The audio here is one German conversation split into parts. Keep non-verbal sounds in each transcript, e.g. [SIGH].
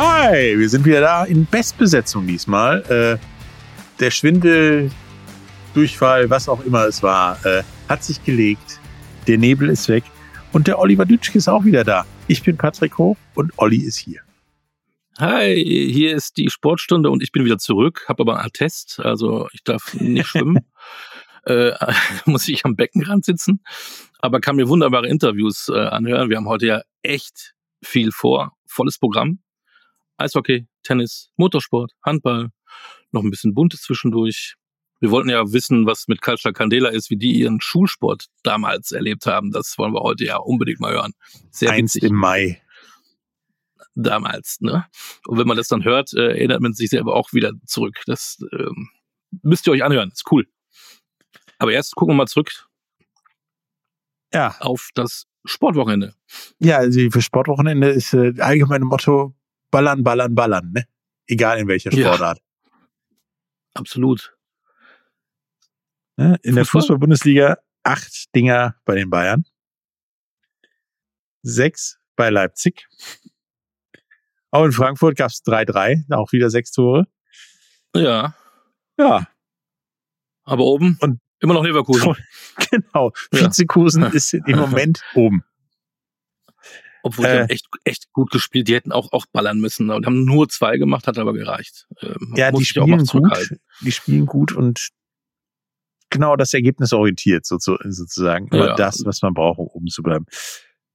Hi, wir sind wieder da in Bestbesetzung diesmal. Äh, der Schwindel, Durchfall, was auch immer es war, äh, hat sich gelegt. Der Nebel ist weg und der Oliver Dütschke ist auch wieder da. Ich bin Patrick Hoch und Olli ist hier. Hi, hier ist die Sportstunde und ich bin wieder zurück, habe aber einen Attest, also ich darf nicht schwimmen. [LAUGHS] äh, [LAUGHS] muss ich am Beckenrand sitzen, aber kann mir wunderbare Interviews äh, anhören. Wir haben heute ja echt viel vor, volles Programm. Eishockey, Tennis, Motorsport, Handball, noch ein bisschen Buntes zwischendurch. Wir wollten ja wissen, was mit Kalscha Candela ist, wie die ihren Schulsport damals erlebt haben. Das wollen wir heute ja unbedingt mal hören. Sehr Eins witzig. im Mai. Damals, ne? Und wenn man das dann hört, äh, erinnert man sich selber auch wieder zurück. Das ähm, müsst ihr euch anhören. Ist cool. Aber erst gucken wir mal zurück ja. auf das Sportwochenende. Ja, also für Sportwochenende ist äh, allgemeine Motto ballern, ballern, ballern, ne? Egal in welcher Sportart. Ja. Absolut. Ne? In Fußball? der Fußball-Bundesliga acht Dinger bei den Bayern. Sechs bei Leipzig. Auch in Frankfurt gab es 3-3, auch wieder sechs Tore. Ja. Ja. Aber oben und immer noch Leverkusen. [LAUGHS] Genau. Ja. Vizekusen [LAUGHS] ist im Moment oben. Obwohl äh, die haben echt, echt gut gespielt. Die hätten auch, auch ballern müssen und haben nur zwei gemacht, hat aber gereicht. Ähm, ja, die spielen gut. Die spielen gut und genau das Ergebnis orientiert sozusagen. Aber ja. das, was man braucht, um oben zu bleiben.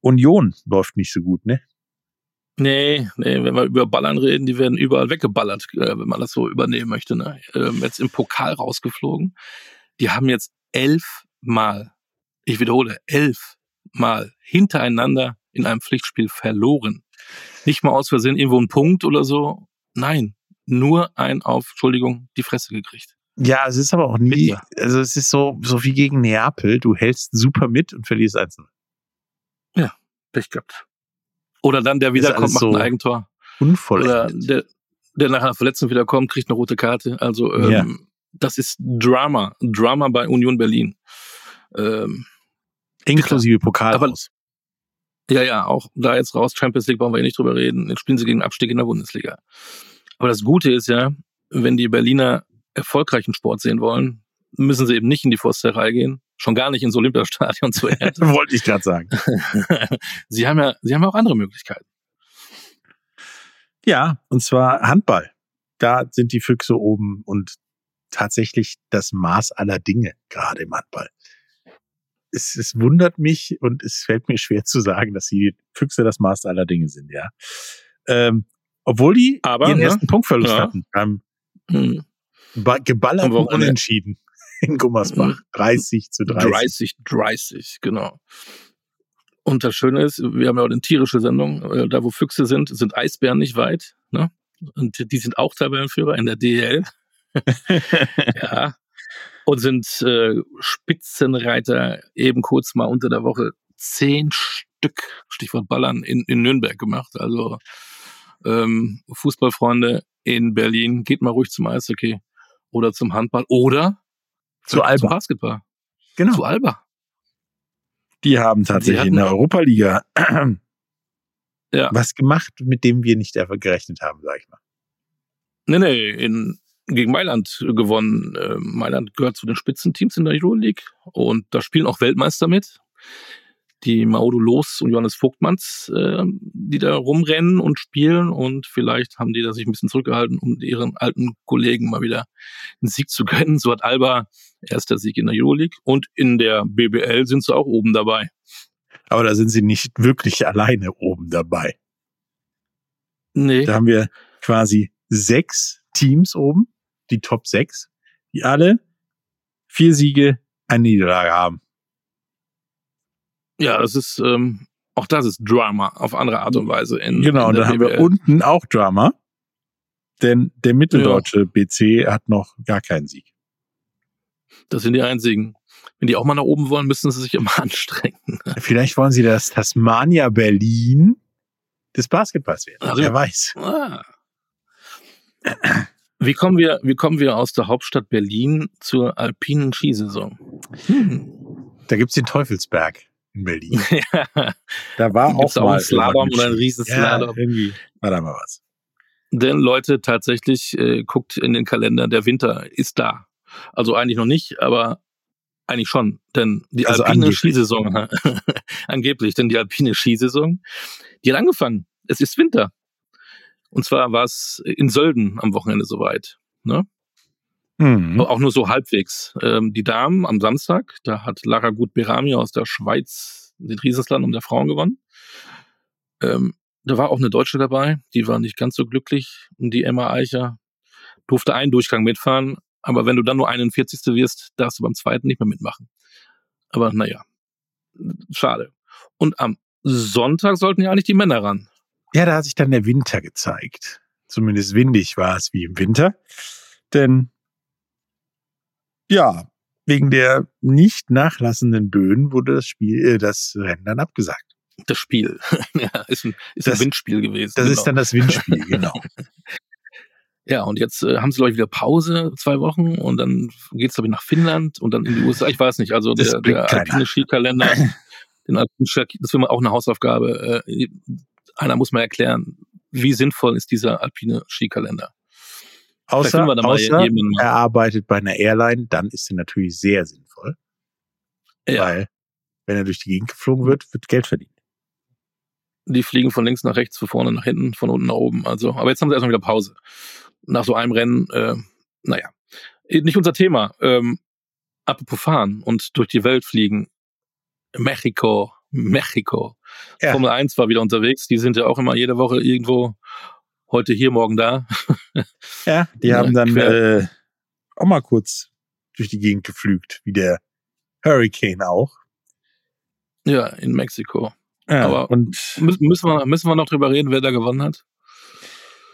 Union läuft nicht so gut, ne? Nee, nee, wenn wir über Ballern reden, die werden überall weggeballert, äh, wenn man das so übernehmen möchte. Ne? Ähm, jetzt im Pokal rausgeflogen. Die haben jetzt elfmal, ich wiederhole, elfmal hintereinander in einem Pflichtspiel verloren. Nicht mal aus Versehen irgendwo einen Punkt oder so. Nein, nur ein auf, Entschuldigung, die Fresse gekriegt. Ja, es ist aber auch nie, also es ist so, so wie gegen Neapel. Du hältst super mit und verlierst einzeln. Ja, Pech gehabt. Oder dann der wiederkommt, macht so ein Eigentor. Unvollendet. Oder der, der nach einer Verletzung wiederkommt, kriegt eine rote Karte. Also ähm, ja. das ist Drama. Drama bei Union Berlin. Ähm, Inklusive Pokal aber, aus. Ja, ja, auch da jetzt raus, Champions League brauchen wir ja nicht drüber reden. Jetzt spielen sie gegen Abstieg in der Bundesliga. Aber das Gute ist ja, wenn die Berliner erfolgreichen Sport sehen wollen, müssen sie eben nicht in die Forsterei gehen, schon gar nicht ins Olympiastadion zu [LAUGHS] enden. Wollte ich gerade sagen. [LAUGHS] sie haben ja, sie haben ja auch andere Möglichkeiten. Ja, und zwar Handball. Da sind die Füchse oben und tatsächlich das Maß aller Dinge gerade im Handball es, es wundert mich und es fällt mir schwer zu sagen, dass die Füchse das Maß aller Dinge sind, ja. Ähm, obwohl die Aber, ihren ne? ersten Punktverlust ja. hatten beim hm. geballerten Unentschieden [LAUGHS] in Gummersbach. 30 hm. zu 30. 30, 30, genau. Und das Schöne ist, wir haben ja auch eine tierische Sendung, äh, da wo Füchse sind, sind Eisbären nicht weit, ne? Und die sind auch Tabellenführer in der DL. [LAUGHS] ja, und sind äh, Spitzenreiter eben kurz mal unter der Woche zehn Stück, Stichwort Ballern, in, in Nürnberg gemacht. Also ähm, Fußballfreunde in Berlin, geht mal ruhig zum Eishockey oder zum Handball oder zu Alba. zum Basketball. Genau. Zu Alba. Die haben tatsächlich in der Europa-Liga ja. was gemacht, mit dem wir nicht gerechnet haben, sag ich mal. Nee, nee, in gegen Mailand gewonnen. Äh, Mailand gehört zu den Spitzenteams in der Euroleague und da spielen auch Weltmeister mit. Die Maudo Los und Johannes Vogtmanns, äh, die da rumrennen und spielen und vielleicht haben die da sich ein bisschen zurückgehalten, um ihren alten Kollegen mal wieder einen Sieg zu gönnen. So hat Alba erster Sieg in der Euroleague und in der BBL sind sie auch oben dabei. Aber da sind sie nicht wirklich alleine oben dabei. Nee. Da haben wir quasi sechs Teams oben die Top 6, die alle vier Siege, eine Niederlage haben. Ja, das ist, ähm, auch das ist Drama auf andere Art und Weise. In, genau, in und dann haben wir unten auch Drama, denn der mitteldeutsche ja. BC hat noch gar keinen Sieg. Das sind die einzigen. Wenn die auch mal nach oben wollen, müssen sie sich immer [LAUGHS] anstrengen. Vielleicht wollen sie das Tasmania Berlin des Basketballs werden. Also, Wer weiß. Ah. Wie kommen wir, wie kommen wir aus der Hauptstadt Berlin zur alpinen Skisaison? Hm. Da gibt's den Teufelsberg in Berlin. [LAUGHS] ja. Da war auch mal ein Slalom oder ein Riesenslalom. Ja, war da mal was. Denn Leute, tatsächlich äh, guckt in den Kalender, der Winter ist da. Also eigentlich noch nicht, aber eigentlich schon. Denn die also alpine angeblich. Skisaison, [LAUGHS] angeblich, denn die alpine Skisaison, die hat angefangen. Es ist Winter. Und zwar war es in Sölden am Wochenende soweit. Ne? Mhm. Auch nur so halbwegs. Ähm, die Damen am Samstag, da hat Lara Gut-Berami aus der Schweiz den Riesenslalom der Frauen gewonnen. Ähm, da war auch eine Deutsche dabei, die war nicht ganz so glücklich. Die Emma Eicher durfte einen Durchgang mitfahren, aber wenn du dann nur 41. wirst, darfst du beim zweiten nicht mehr mitmachen. Aber naja, schade. Und am Sonntag sollten ja eigentlich die Männer ran. Ja, da hat sich dann der Winter gezeigt. Zumindest windig war es wie im Winter. Denn ja, wegen der nicht nachlassenden Böen wurde das Spiel, äh, das Rennen dann abgesagt. Das Spiel. [LAUGHS] ja, ist ein, ist das, ein Windspiel gewesen. Das genau. ist dann das Windspiel, genau. [LAUGHS] Ja, und jetzt äh, haben sie, glaube ich, wieder Pause, zwei Wochen, und dann geht's glaube ich, nach Finnland und dann in die USA. Ich weiß nicht, also der, der alpine Skikalender, [LAUGHS] den alpinen Ski, das wäre auch eine Hausaufgabe. Äh, einer muss mal erklären, wie sinnvoll ist dieser alpine Skikalender. Außer, außer er arbeitet bei einer Airline, dann ist er natürlich sehr sinnvoll. Ja. Weil, wenn er durch die Gegend geflogen wird, wird Geld verdient. Die fliegen von links nach rechts, von vorne nach hinten, von unten nach oben. Also, aber jetzt haben sie erstmal wieder Pause. Nach so einem Rennen, äh, naja. Nicht unser Thema. Ähm, apropos fahren und durch die Welt fliegen. Mexiko, Mexiko. Ja. Formel 1 war wieder unterwegs. Die sind ja auch immer jede Woche irgendwo heute hier, morgen da. [LAUGHS] ja, die ja, haben dann äh, auch mal kurz durch die Gegend geflügt, wie der Hurricane auch. Ja, in Mexiko. Ja, Aber und müssen wir, müssen wir noch drüber reden, wer da gewonnen hat?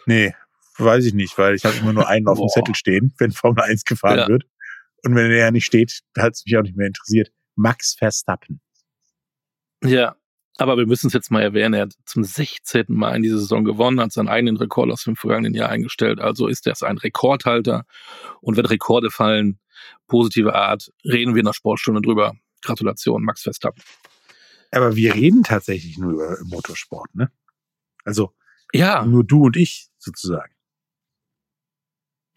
Nee, weiß ich nicht, weil ich habe immer nur einen auf dem Zettel stehen, wenn Formel 1 gefahren ja. wird. Und wenn er nicht steht, hat es mich auch nicht mehr interessiert. Max Verstappen. Ja, aber wir müssen es jetzt mal erwähnen, er hat zum 16. Mal in dieser Saison gewonnen, hat seinen eigenen Rekord aus dem vergangenen Jahr eingestellt. Also ist er ein Rekordhalter. Und wenn Rekorde fallen, positive Art, reden wir in der Sportstunde drüber. Gratulation, Max Verstappen. Aber wir reden tatsächlich nur über Motorsport, ne? Also ja. nur du und ich sozusagen.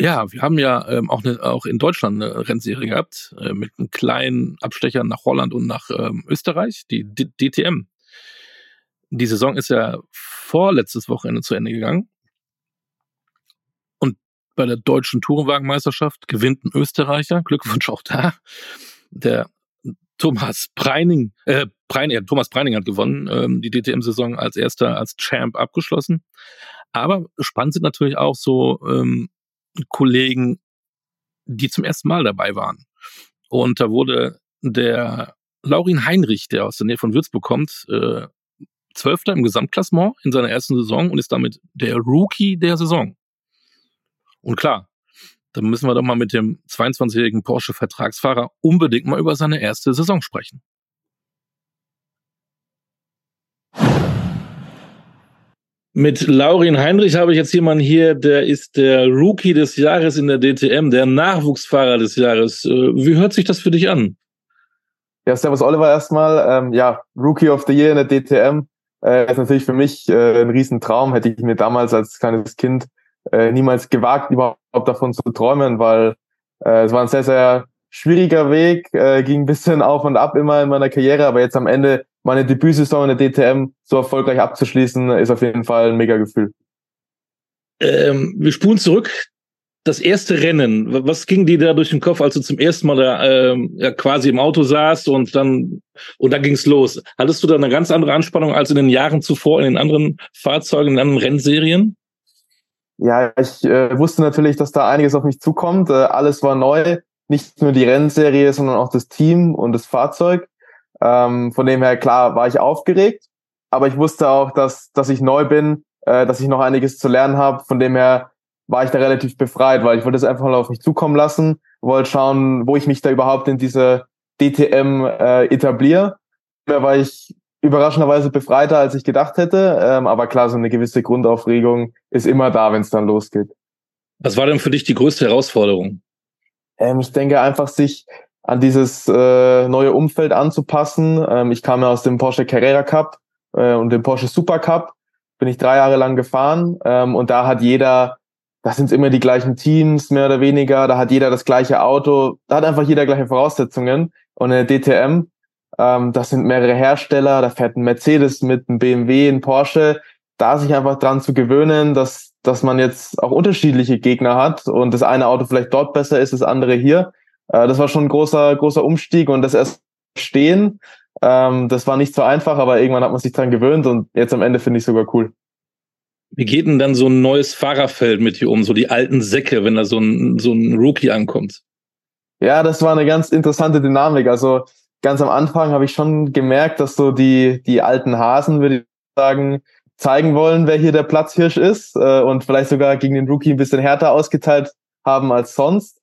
Ja, wir haben ja ähm, auch, ne, auch in Deutschland eine Rennserie gehabt, äh, mit einem kleinen Abstecher nach Holland und nach ähm, Österreich, die D DTM die Saison ist ja vorletztes Wochenende zu Ende gegangen. Und bei der deutschen Tourenwagenmeisterschaft gewinnt ein Österreicher, Glückwunsch auch da. Der Thomas Preining, äh, Preining, ja, Thomas Preining hat gewonnen, ähm, die DTM-Saison als erster, als Champ abgeschlossen. Aber spannend sind natürlich auch so ähm, Kollegen, die zum ersten Mal dabei waren. Und da wurde der Laurin Heinrich, der aus der Nähe von Würzburg kommt, äh, Zwölfter im Gesamtklassement in seiner ersten Saison und ist damit der Rookie der Saison. Und klar, dann müssen wir doch mal mit dem 22-jährigen Porsche-Vertragsfahrer unbedingt mal über seine erste Saison sprechen. Mit Laurin Heinrich habe ich jetzt jemanden hier, der ist der Rookie des Jahres in der DTM, der Nachwuchsfahrer des Jahres. Äh, wie hört sich das für dich an? Ja, Servus Oliver erstmal. Ähm, ja, Rookie of the Year in der DTM äh, ist natürlich für mich äh, ein Riesentraum. Hätte ich mir damals als kleines Kind äh, niemals gewagt, überhaupt davon zu träumen, weil äh, es war ein sehr, sehr schwieriger Weg, äh, ging ein bisschen [LAUGHS] auf und ab immer in meiner Karriere, aber jetzt am Ende meine Debütsaison in der DTM so erfolgreich abzuschließen, ist auf jeden Fall ein mega Gefühl. Ähm, wir spulen zurück das erste Rennen, was ging dir da durch den Kopf, als du zum ersten Mal da äh, ja, quasi im Auto saßt und dann und dann ging's los? Hattest du da eine ganz andere Anspannung als in den Jahren zuvor in den anderen Fahrzeugen, in den anderen Rennserien? Ja, ich äh, wusste natürlich, dass da einiges auf mich zukommt. Äh, alles war neu, nicht nur die Rennserie, sondern auch das Team und das Fahrzeug. Ähm, von dem her klar war ich aufgeregt, aber ich wusste auch, dass dass ich neu bin, äh, dass ich noch einiges zu lernen habe. Von dem her war ich da relativ befreit, weil ich wollte es einfach mal auf mich zukommen lassen, wollte schauen, wo ich mich da überhaupt in diese DTM äh, etabliere. Da war ich überraschenderweise befreiter, als ich gedacht hätte. Ähm, aber klar, so eine gewisse Grundaufregung ist immer da, wenn es dann losgeht. Was war denn für dich die größte Herausforderung? Ähm, ich denke einfach, sich an dieses äh, neue Umfeld anzupassen. Ähm, ich kam ja aus dem Porsche Carrera Cup äh, und dem Porsche Super Cup. Bin ich drei Jahre lang gefahren. Ähm, und da hat jeder, das sind immer die gleichen Teams, mehr oder weniger, da hat jeder das gleiche Auto, da hat einfach jeder gleiche Voraussetzungen. Und eine DTM, ähm, das sind mehrere Hersteller, da fährt ein Mercedes mit, ein BMW, ein Porsche, da sich einfach dran zu gewöhnen, dass, dass man jetzt auch unterschiedliche Gegner hat und das eine Auto vielleicht dort besser ist, das andere hier. Äh, das war schon ein großer, großer Umstieg und das erst stehen, ähm, das war nicht so einfach, aber irgendwann hat man sich dran gewöhnt und jetzt am Ende finde ich sogar cool. Wie geht denn dann so ein neues Fahrerfeld mit dir um, so die alten Säcke, wenn da so ein, so ein Rookie ankommt? Ja, das war eine ganz interessante Dynamik. Also ganz am Anfang habe ich schon gemerkt, dass so die, die alten Hasen, würde ich sagen, zeigen wollen, wer hier der Platzhirsch ist äh, und vielleicht sogar gegen den Rookie ein bisschen härter ausgeteilt haben als sonst.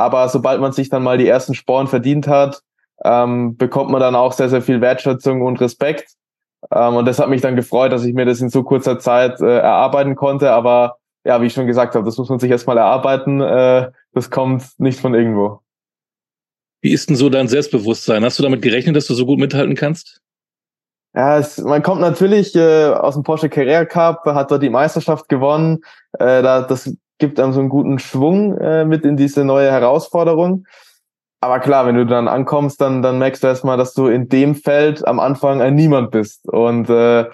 Aber sobald man sich dann mal die ersten Sporen verdient hat, ähm, bekommt man dann auch sehr, sehr viel Wertschätzung und Respekt. Ähm, und das hat mich dann gefreut, dass ich mir das in so kurzer Zeit äh, erarbeiten konnte. Aber ja, wie ich schon gesagt habe, das muss man sich erstmal erarbeiten. Äh, das kommt nicht von irgendwo. Wie ist denn so dein Selbstbewusstsein? Hast du damit gerechnet, dass du so gut mithalten kannst? Ja, es, man kommt natürlich äh, aus dem Porsche Carrera Cup, hat dort die Meisterschaft gewonnen. Äh, da, das gibt einem so einen guten Schwung äh, mit in diese neue Herausforderung aber klar, wenn du dann ankommst, dann, dann merkst du erstmal, dass du in dem Feld am Anfang ein Niemand bist. Und äh,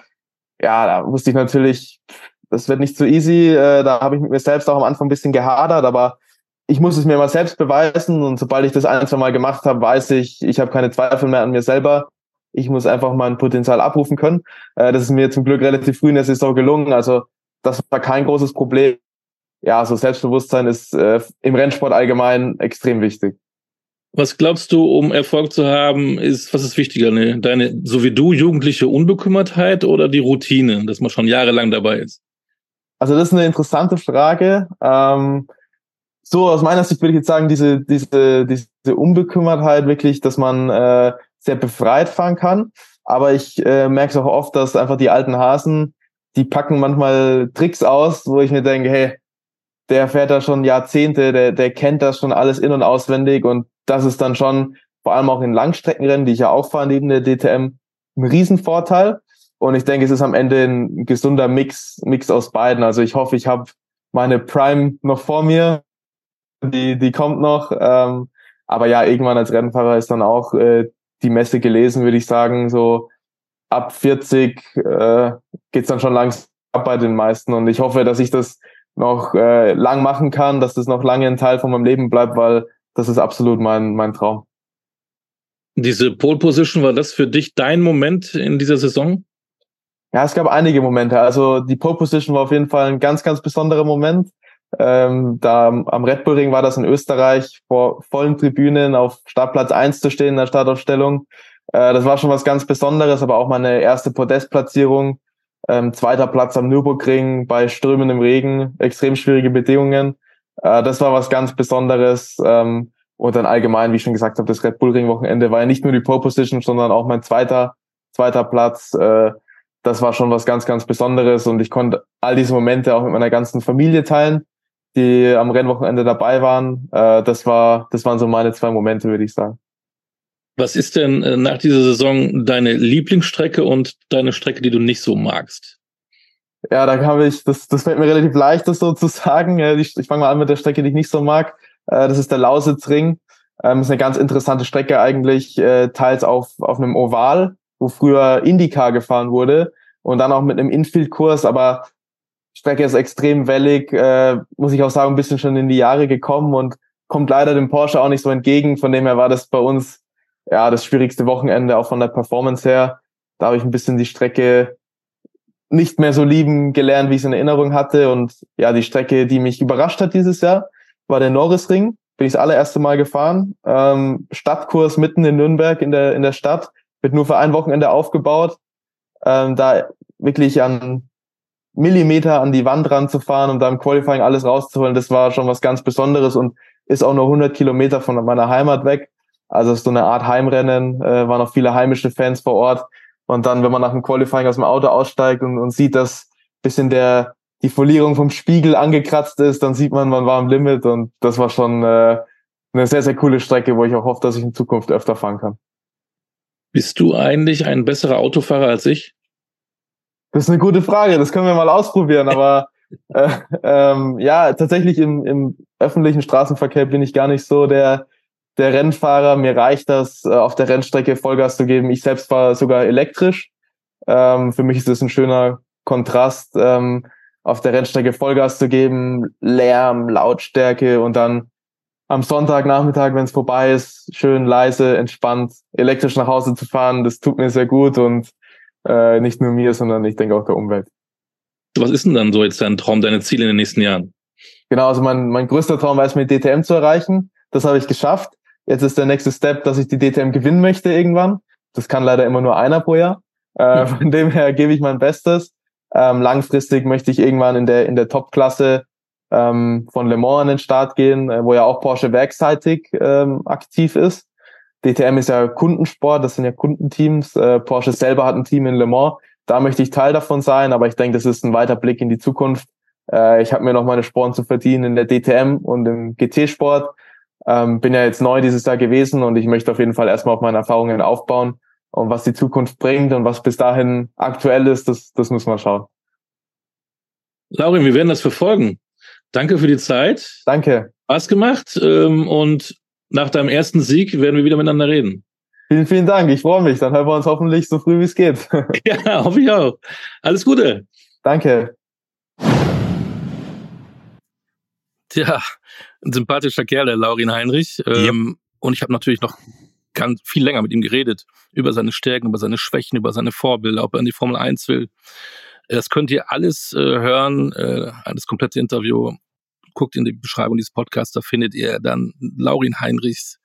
ja, da wusste ich natürlich, das wird nicht so easy. Äh, da habe ich mit mir selbst auch am Anfang ein bisschen gehadert, aber ich muss es mir mal selbst beweisen. Und sobald ich das ein, zwei Mal gemacht habe, weiß ich, ich habe keine Zweifel mehr an mir selber. Ich muss einfach mein Potenzial abrufen können. Äh, das ist mir zum Glück relativ früh in der Saison gelungen. Also das war kein großes Problem. Ja, so Selbstbewusstsein ist äh, im Rennsport allgemein extrem wichtig. Was glaubst du, um Erfolg zu haben, ist, was ist wichtiger, ne? deine, so wie du, jugendliche Unbekümmertheit oder die Routine, dass man schon jahrelang dabei ist? Also das ist eine interessante Frage. Ähm, so aus meiner Sicht würde ich jetzt sagen, diese, diese, diese Unbekümmertheit wirklich, dass man äh, sehr befreit fahren kann. Aber ich äh, merke es auch oft, dass einfach die alten Hasen, die packen manchmal Tricks aus, wo ich mir denke, hey, der fährt da schon Jahrzehnte, der, der kennt das schon alles in- und auswendig und das ist dann schon, vor allem auch in Langstreckenrennen, die ich ja auch fahre neben der DTM, ein Riesenvorteil. Und ich denke, es ist am Ende ein gesunder Mix, Mix aus beiden. Also ich hoffe, ich habe meine Prime noch vor mir. Die, die kommt noch. Ähm, aber ja, irgendwann als Rennfahrer ist dann auch äh, die Messe gelesen, würde ich sagen. So ab 40 äh, geht's dann schon langsam ab bei den meisten. Und ich hoffe, dass ich das noch äh, lang machen kann, dass das noch lange ein Teil von meinem Leben bleibt, weil das ist absolut mein, mein Traum. Diese Pole Position, war das für dich dein Moment in dieser Saison? Ja, es gab einige Momente. Also die Pole Position war auf jeden Fall ein ganz, ganz besonderer Moment. Ähm, da am Red Bull Ring war das in Österreich, vor vollen Tribünen auf Startplatz eins zu stehen in der Startaufstellung. Äh, das war schon was ganz Besonderes, aber auch meine erste Podestplatzierung. Ähm, zweiter Platz am Nürburgring bei strömendem Regen, extrem schwierige Bedingungen. Äh, das war was ganz Besonderes. Ähm, und dann allgemein, wie ich schon gesagt habe, das Red Bull Ring Wochenende war ja nicht nur die Pole Position, sondern auch mein zweiter, zweiter Platz. Äh, das war schon was ganz, ganz Besonderes und ich konnte all diese Momente auch mit meiner ganzen Familie teilen, die am Rennwochenende dabei waren. Äh, das war, das waren so meine zwei Momente, würde ich sagen. Was ist denn äh, nach dieser Saison deine Lieblingsstrecke und deine Strecke, die du nicht so magst? Ja, da habe ich, das, das fällt mir relativ leicht, das so zu [LAUGHS] sagen. Ich, ich fange mal an mit der Strecke, die ich nicht so mag. Äh, das ist der Lausitzring. Ähm, das ist eine ganz interessante Strecke eigentlich, äh, teils auf, auf einem Oval, wo früher Indycar gefahren wurde und dann auch mit einem Infield-Kurs, aber Strecke ist extrem wellig, äh, muss ich auch sagen, ein bisschen schon in die Jahre gekommen und kommt leider dem Porsche auch nicht so entgegen. Von dem her war das bei uns ja das schwierigste Wochenende, auch von der Performance her. Da habe ich ein bisschen die Strecke nicht mehr so lieben gelernt, wie ich es in Erinnerung hatte. Und ja, die Strecke, die mich überrascht hat dieses Jahr, war der Norrisring. Bin ich das allererste Mal gefahren. Ähm, Stadtkurs mitten in Nürnberg in der, in der Stadt. Wird nur für ein Wochenende aufgebaut. Ähm, da wirklich an Millimeter an die Wand ranzufahren und da im Qualifying alles rauszuholen, das war schon was ganz Besonderes und ist auch nur 100 Kilometer von meiner Heimat weg. Also so eine Art Heimrennen, äh, waren auch viele heimische Fans vor Ort. Und dann, wenn man nach dem Qualifying aus dem Auto aussteigt und, und sieht, dass bisschen der die Folierung vom Spiegel angekratzt ist, dann sieht man, man war am Limit und das war schon äh, eine sehr, sehr coole Strecke, wo ich auch hoffe, dass ich in Zukunft öfter fahren kann. Bist du eigentlich ein besserer Autofahrer als ich? Das ist eine gute Frage, das können wir mal ausprobieren, aber [LAUGHS] äh, ähm, ja, tatsächlich im, im öffentlichen Straßenverkehr bin ich gar nicht so der, der Rennfahrer. Mir reicht das, äh, auf der Rennstrecke Vollgas zu geben. Ich selbst fahre sogar elektrisch. Ähm, für mich ist das ein schöner Kontrast, ähm, auf der Rennstrecke Vollgas zu geben, Lärm, Lautstärke und dann am Sonntagnachmittag, wenn es vorbei ist, schön leise, entspannt, elektrisch nach Hause zu fahren. Das tut mir sehr gut und äh, nicht nur mir, sondern ich denke auch der Umwelt. Was ist denn dann so jetzt dein Traum, deine Ziele in den nächsten Jahren? Genau, also mein, mein größter Traum war es, mit DTM zu erreichen. Das habe ich geschafft. Jetzt ist der nächste Step, dass ich die DTM gewinnen möchte irgendwann. Das kann leider immer nur einer pro Jahr. Äh. Von dem her gebe ich mein Bestes. Ähm, langfristig möchte ich irgendwann in der in der Top-Klasse ähm, von Le Mans an den Start gehen, äh, wo ja auch Porsche werkseitig ähm, aktiv ist. DTM ist ja Kundensport, das sind ja Kundenteams. Äh, Porsche selber hat ein Team in Le Mans. Da möchte ich Teil davon sein, aber ich denke, das ist ein weiter Blick in die Zukunft. Äh, ich habe mir noch meine Sporen zu verdienen in der DTM und im GT-Sport. Ähm, bin ja jetzt neu dieses Jahr gewesen und ich möchte auf jeden Fall erstmal auf meine Erfahrungen aufbauen. Und was die Zukunft bringt und was bis dahin aktuell ist, das, das muss man schauen. Laurin, wir werden das verfolgen. Danke für die Zeit. Danke. Spaß gemacht. Ähm, und nach deinem ersten Sieg werden wir wieder miteinander reden. Vielen, vielen Dank. Ich freue mich. Dann hören wir uns hoffentlich so früh wie es geht. [LAUGHS] ja, hoffe ich auch. Alles Gute. Danke. Tja, ein sympathischer Kerl, der Laurin Heinrich. Ähm, yep. Und ich habe natürlich noch ganz viel länger mit ihm geredet über seine Stärken, über seine Schwächen, über seine Vorbilder, ob er in die Formel 1 will. Das könnt ihr alles äh, hören, äh, das komplette Interview. Guckt in die Beschreibung dieses Podcasts, da findet ihr dann Laurin Heinrichs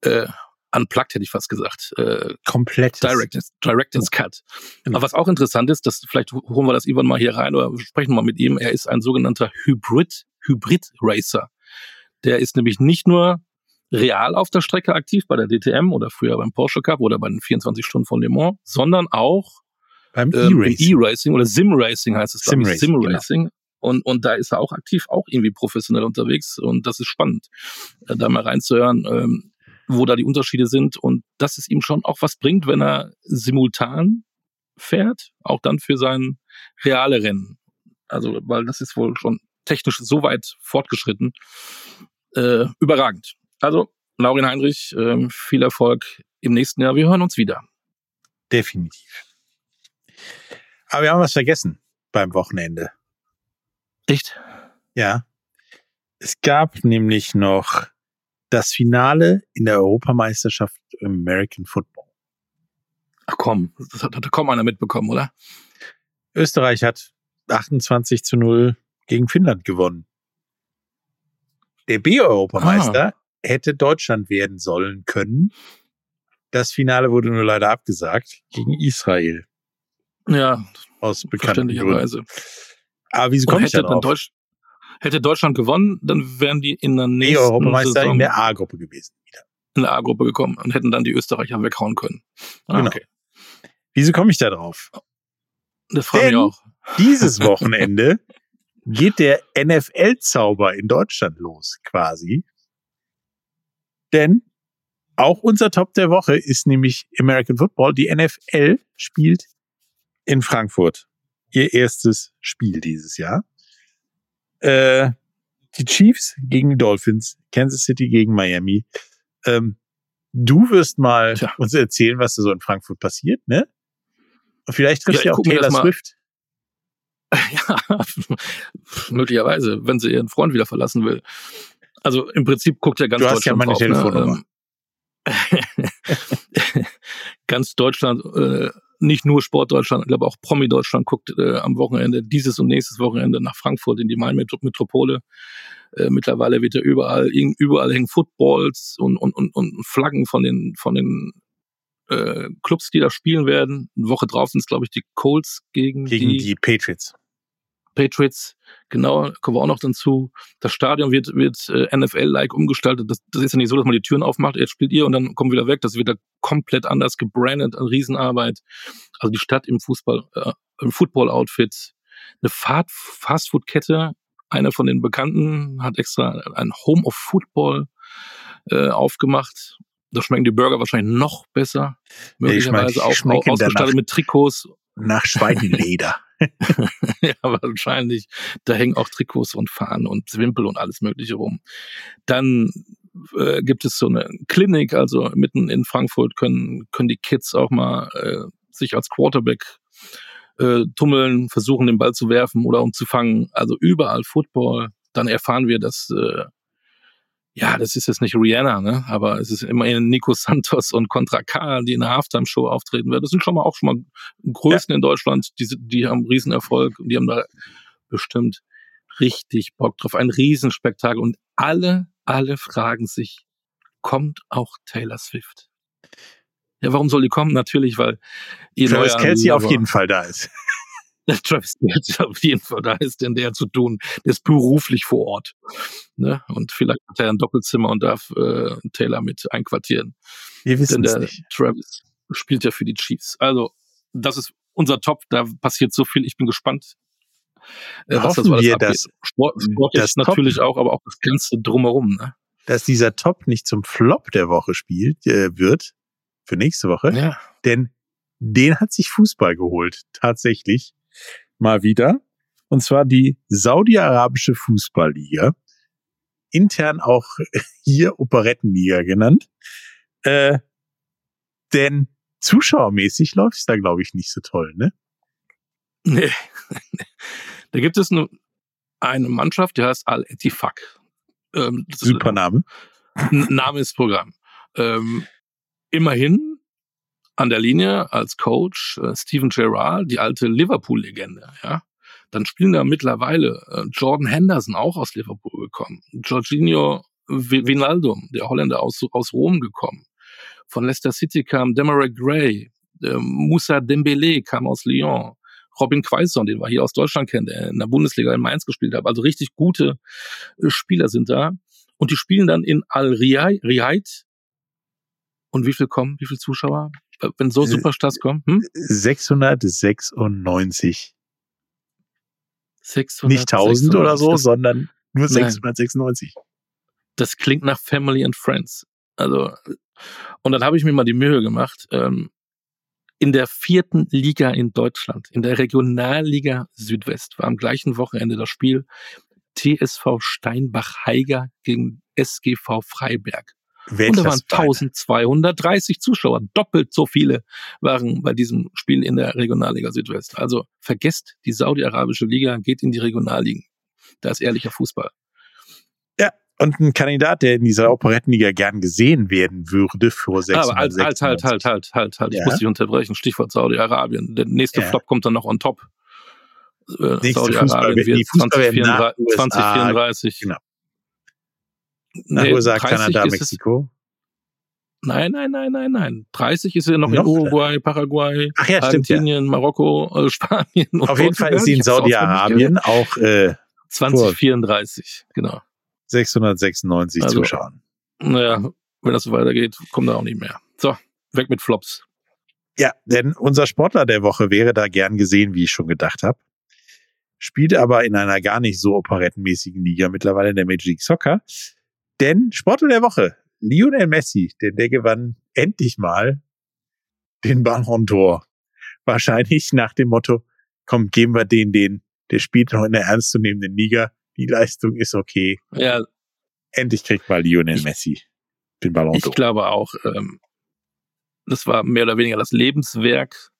äh, Unplugged, hätte ich fast gesagt. Äh, Komplett. Directors, Directors Cut. Genau. Aber was auch interessant ist, dass vielleicht holen wir das Ivan mal hier rein oder sprechen mal mit ihm. Er ist ein sogenannter Hybrid, Hybrid Racer. Der ist nämlich nicht nur real auf der Strecke aktiv bei der DTM oder früher beim Porsche Cup oder bei den 24 Stunden von Le Mans, sondern auch beim ähm, E-Racing oder Sim Racing heißt es, Sim Racing. Sim Racing. Genau. Und, und da ist er auch aktiv, auch irgendwie professionell unterwegs. Und das ist spannend, äh, da mal reinzuhören, ähm, wo da die Unterschiede sind und dass es ihm schon auch was bringt, wenn er simultan fährt, auch dann für sein reale Rennen. Also, weil das ist wohl schon technisch so weit fortgeschritten. Äh, überragend. Also, Laurin Heinrich, äh, viel Erfolg im nächsten Jahr. Wir hören uns wieder. Definitiv. Aber wir haben was vergessen beim Wochenende. Echt? Ja. Es gab nämlich noch das Finale in der Europameisterschaft im American Football. Ach komm, das hat, hat kaum einer mitbekommen, oder? Österreich hat 28 zu 0 gegen Finnland gewonnen. Der B-Europameister ah. hätte Deutschland werden sollen können. Das Finale wurde nur leider abgesagt gegen Israel. Ja, aus bekannten Gründen. Aber wieso kommt hätte dann Deutsch, Hätte Deutschland gewonnen, dann wären die in der nächsten Europameister Saison in der A-Gruppe gewesen. Wieder. In der A-Gruppe gekommen und hätten dann die Österreicher weghauen können. Ah, genau. Okay. Wieso komme ich da drauf? Das frage ich auch. Dieses [LAUGHS] Wochenende geht der NFL-Zauber in Deutschland los, quasi. Denn auch unser Top der Woche ist nämlich American Football. Die NFL spielt in Frankfurt ihr erstes Spiel dieses Jahr. Äh, die Chiefs gegen die Dolphins, Kansas City gegen Miami. Ähm, du wirst mal Tja. uns erzählen, was da so in Frankfurt passiert, ne? Vielleicht trifft ja, ja auch Taylor Swift. [LAUGHS] Ja, möglicherweise, wenn sie ihren Freund wieder verlassen will. Also im Prinzip guckt ja ganz du Deutschland hast ja meine drauf, Telefonnummer. Ne? [LAUGHS] ganz Deutschland äh, nicht nur Sportdeutschland, ich glaube auch Promi-Deutschland guckt äh, am Wochenende, dieses und nächstes Wochenende nach Frankfurt in die Main-Metropole. Äh, mittlerweile wird ja überall, überall hängen Footballs und, und, und, und Flaggen von den, von den äh, Clubs, die da spielen werden. Eine Woche drauf sind es, glaube ich, die Colts gegen, gegen die, die Patriots. Patriots, genau, kommen wir auch noch dazu. Das Stadion wird, wird äh, NFL-like umgestaltet. Das, das ist ja nicht so, dass man die Türen aufmacht, jetzt spielt ihr und dann kommen wir wieder weg. Das wird da komplett anders gebrandet, eine Riesenarbeit. Also die Stadt im Fußball, äh, im Football-Outfit, eine Fastfood-Kette, einer von den Bekannten hat extra ein Home of Football äh, aufgemacht. Da schmecken die Burger wahrscheinlich noch besser. Möglicherweise auch ausgestattet mit Trikots Nach Schweineleder. [LAUGHS] [LAUGHS] ja, wahrscheinlich. Da hängen auch Trikots und Fahnen und Zwimpel und alles Mögliche rum. Dann äh, gibt es so eine Klinik, also mitten in Frankfurt können, können die Kids auch mal äh, sich als Quarterback äh, tummeln, versuchen den Ball zu werfen oder um zu fangen. Also überall Football. Dann erfahren wir, dass äh, ja, das ist jetzt nicht Rihanna, ne? aber es ist immerhin Nico [LAUGHS] Santos und Contra K, die in der Halftime-Show auftreten werden. Das sind schon mal auch schon mal Größen ja. in Deutschland, die, die haben Riesenerfolg und die haben da bestimmt richtig Bock drauf. Ein Riesenspektakel und alle, alle fragen sich, kommt auch Taylor Swift? Ja, warum soll die kommen? Natürlich, weil ihr Travis Kelsey auf jeden Fall da ist. [LAUGHS] Travis Kelsey auf jeden Fall da ist, denn der zu tun, der ist beruflich vor Ort. Ne? Und vielleicht hat er ein Doppelzimmer und darf äh, Taylor mit einquartieren. Wir wissen denn der nicht. Travis spielt ja für die Chiefs. Also, das ist unser Top, da passiert so viel. Ich bin gespannt, äh, was das wir, dass Sport, Sport das natürlich Top, auch, aber auch das Ganze drumherum. Ne? Dass dieser Top nicht zum Flop der Woche spielt, äh, wird, für nächste Woche. Ja. Denn den hat sich Fußball geholt, tatsächlich mal wieder. Und zwar die Saudi-Arabische Fußballliga. Intern auch [LAUGHS] hier Operettenliga genannt. Äh, denn zuschauermäßig läuft es da, glaube ich, nicht so toll, ne? Nee. [LAUGHS] da gibt es nur eine Mannschaft, die heißt Al-Etifak. Ähm, Super Name. Name ist Programm. Ähm, immerhin an der Linie als Coach äh, Steven Gerrard, die alte Liverpool-Legende, ja. Dann spielen da mittlerweile äh, Jordan Henderson auch aus Liverpool gekommen, Jorginho Vinaldum, der Holländer aus, aus Rom gekommen. Von Leicester City kam Demarai Gray, äh, Moussa Dembele kam aus Lyon, Robin Quaison, den wir hier aus Deutschland kennen, der in der Bundesliga in Mainz gespielt hat. Also richtig gute äh, Spieler sind da. Und die spielen dann in Al-Riyadh. Und wie viel kommen? Wie viele Zuschauer? Wenn so Superstars kommen? Hm? 696. 600, Nicht 1000 oder so, sondern nur 696. Nein. Das klingt nach Family and Friends. Also, und dann habe ich mir mal die Mühe gemacht, ähm, in der vierten Liga in Deutschland, in der Regionalliga Südwest, war am gleichen Wochenende das Spiel TSV Steinbach-Heiger gegen SGV Freiberg. Und da waren 1230 Zuschauer. Doppelt so viele waren bei diesem Spiel in der Regionalliga Südwest. Also vergesst die saudi-arabische Liga, geht in die Regionalligen. Da ist ehrlicher Fußball. Ja, und ein Kandidat, der in dieser Operettenliga gern gesehen werden würde für 6 Aber halt, halt, halt, halt, halt, halt, halt. Ja. Ich muss dich unterbrechen. Stichwort Saudi-Arabien. Der nächste ja. Flop kommt dann noch on top. Äh, Saudi-Arabien wird 2034. 2034. Genau. Nach nee, USA, Kanada, Mexiko. Nein, nein, nein, nein, nein. 30 ist ja noch, noch in Uruguay, Paraguay, Ach ja, Argentinien, ja. Marokko, äh, [LAUGHS] Spanien. Auf jeden Fall ist sie in Saudi-Arabien auch äh, 2034, genau. 696 also, Zuschauer. Naja, wenn das so weitergeht, kommt da auch nicht mehr. So, weg mit Flops. Ja, denn unser Sportler der Woche wäre da gern gesehen, wie ich schon gedacht habe. Spielt aber in einer gar nicht so operettenmäßigen Liga mittlerweile in der Major League Soccer. Denn Sportler der Woche, Lionel Messi, denn der gewann endlich mal den Ballon d'Or. Wahrscheinlich nach dem Motto, komm, geben wir den, den, der spielt noch in der ernstzunehmenden Liga. Die Leistung ist okay. Ja. Endlich kriegt mal Lionel Messi den Ballon d'Or. Ich glaube auch, ähm, das war mehr oder weniger das Lebenswerk.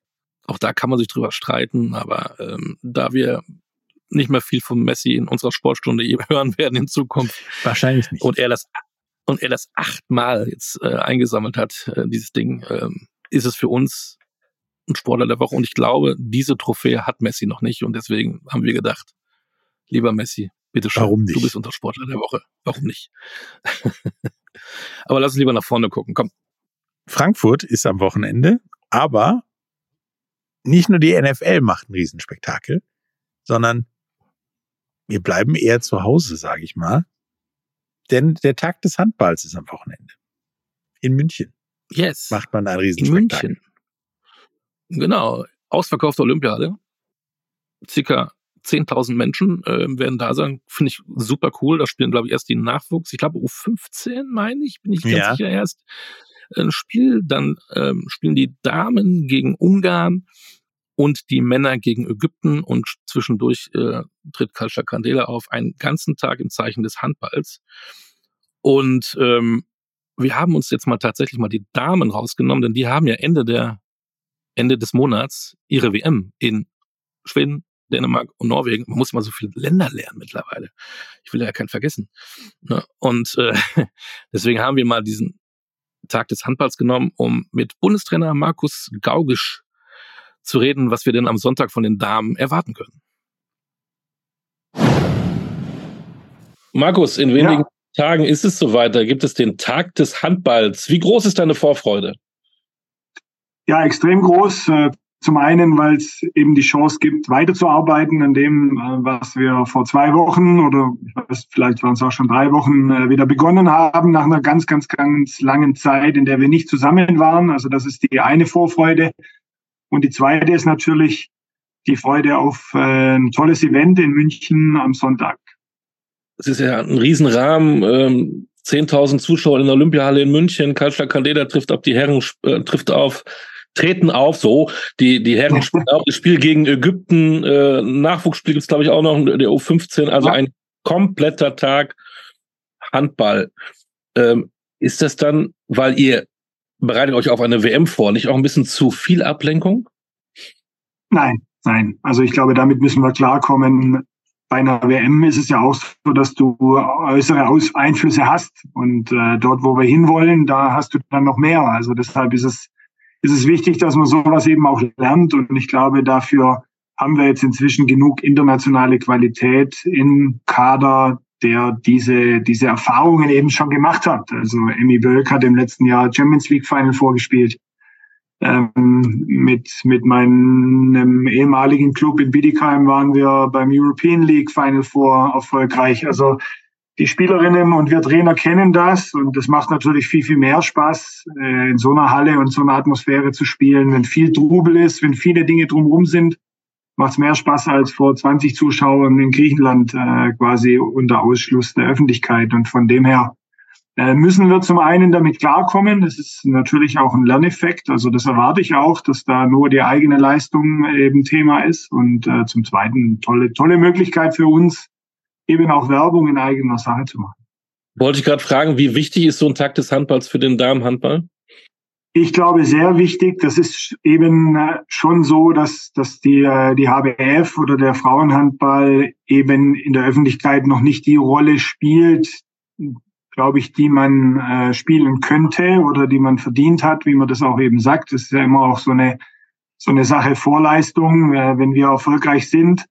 Auch da kann man sich drüber streiten, aber ähm, da wir nicht mehr viel von Messi in unserer Sportstunde [LAUGHS] hören werden in Zukunft. Wahrscheinlich nicht. Und er das und er das achtmal jetzt äh, eingesammelt hat, äh, dieses Ding, ähm, ist es für uns ein Sportler der Woche. Und ich glaube, diese Trophäe hat Messi noch nicht. Und deswegen haben wir gedacht, lieber Messi, bitte schön, Warum nicht? du bist unser Sportler der Woche. Warum nicht? [LAUGHS] aber lass uns lieber nach vorne gucken. Komm. Frankfurt ist am Wochenende, aber nicht nur die NFL macht ein Riesenspektakel, sondern wir bleiben eher zu Hause, sage ich mal. Denn der Tag des Handballs ist am Wochenende. In München. Yes. Macht man ein Riesenspektakel. In München. Genau. Ausverkaufte Olympiade. Circa 10.000 Menschen äh, werden da sein. Finde ich super cool. Da spielen, glaube ich, erst die Nachwuchs. Ich glaube, U15, meine ich, bin ich ganz ja. sicher erst. Ein Spiel. Dann ähm, spielen die Damen gegen Ungarn. Und die Männer gegen Ägypten und zwischendurch äh, tritt Kalscha Candela auf einen ganzen Tag im Zeichen des Handballs. Und ähm, wir haben uns jetzt mal tatsächlich mal die Damen rausgenommen, denn die haben ja Ende der Ende des Monats ihre WM in Schweden, Dänemark und Norwegen. Man muss mal so viele Länder lernen mittlerweile. Ich will ja keinen vergessen. Ne? Und äh, [LAUGHS] deswegen haben wir mal diesen Tag des Handballs genommen, um mit Bundestrainer Markus Gaugisch zu reden, was wir denn am Sonntag von den Damen erwarten können. Markus, in wenigen ja. Tagen ist es soweit, da gibt es den Tag des Handballs. Wie groß ist deine Vorfreude? Ja, extrem groß. Äh, zum einen, weil es eben die Chance gibt, weiterzuarbeiten an dem, äh, was wir vor zwei Wochen oder weiß, vielleicht waren es auch schon drei Wochen äh, wieder begonnen haben, nach einer ganz, ganz, ganz langen Zeit, in der wir nicht zusammen waren. Also das ist die eine Vorfreude. Und die zweite ist natürlich die Freude auf ein tolles Event in München am Sonntag. Es ist ja ein Riesenrahmen. Ähm 10.000 Zuschauer in der Olympiahalle in München. Karlstadt Candela trifft auf die Herren, äh, trifft auf treten auf, so. Die, die Herren spielen [LAUGHS] auch das Spiel gegen Ägypten, äh, Nachwuchsspiel gibt's glaube ich, auch noch, der U15, also ein kompletter Tag Handball. Ähm, ist das dann, weil ihr bereitet euch auf eine WM vor, nicht auch ein bisschen zu viel Ablenkung? Nein, nein. Also ich glaube, damit müssen wir klarkommen. Bei einer WM ist es ja auch so, dass du äußere Aus Einflüsse hast. Und äh, dort, wo wir hinwollen, da hast du dann noch mehr. Also deshalb ist es ist es wichtig, dass man sowas eben auch lernt. Und ich glaube, dafür haben wir jetzt inzwischen genug internationale Qualität im Kader, der diese, diese Erfahrungen eben schon gemacht hat. Also Emmy Bölk hat im letzten Jahr Champions League Final vorgespielt. Ähm, mit, mit meinem ehemaligen Club in Bietigheim waren wir beim European League Final vor erfolgreich. Also die Spielerinnen und wir Trainer kennen das und es macht natürlich viel, viel mehr Spaß, äh, in so einer Halle und so einer Atmosphäre zu spielen. Wenn viel Trubel ist, wenn viele Dinge drumherum sind, macht es mehr Spaß als vor 20 Zuschauern in Griechenland äh, quasi unter Ausschluss der Öffentlichkeit. Und von dem her äh, müssen wir zum einen damit klarkommen. Das ist natürlich auch ein Lerneffekt. Also das erwarte ich auch, dass da nur die eigene Leistung eben Thema ist. Und äh, zum Zweiten tolle, tolle Möglichkeit für uns, eben auch Werbung in eigener Sache zu machen. Wollte ich gerade fragen, wie wichtig ist so ein Tag des Handballs für den Damenhandball? Ich glaube, sehr wichtig. Das ist eben äh, schon so, dass, dass die, äh, die HBF oder der Frauenhandball eben in der Öffentlichkeit noch nicht die Rolle spielt, glaube ich, die man äh, spielen könnte oder die man verdient hat, wie man das auch eben sagt. Das ist ja immer auch so eine, so eine Sache Vorleistung. Äh, wenn wir erfolgreich sind,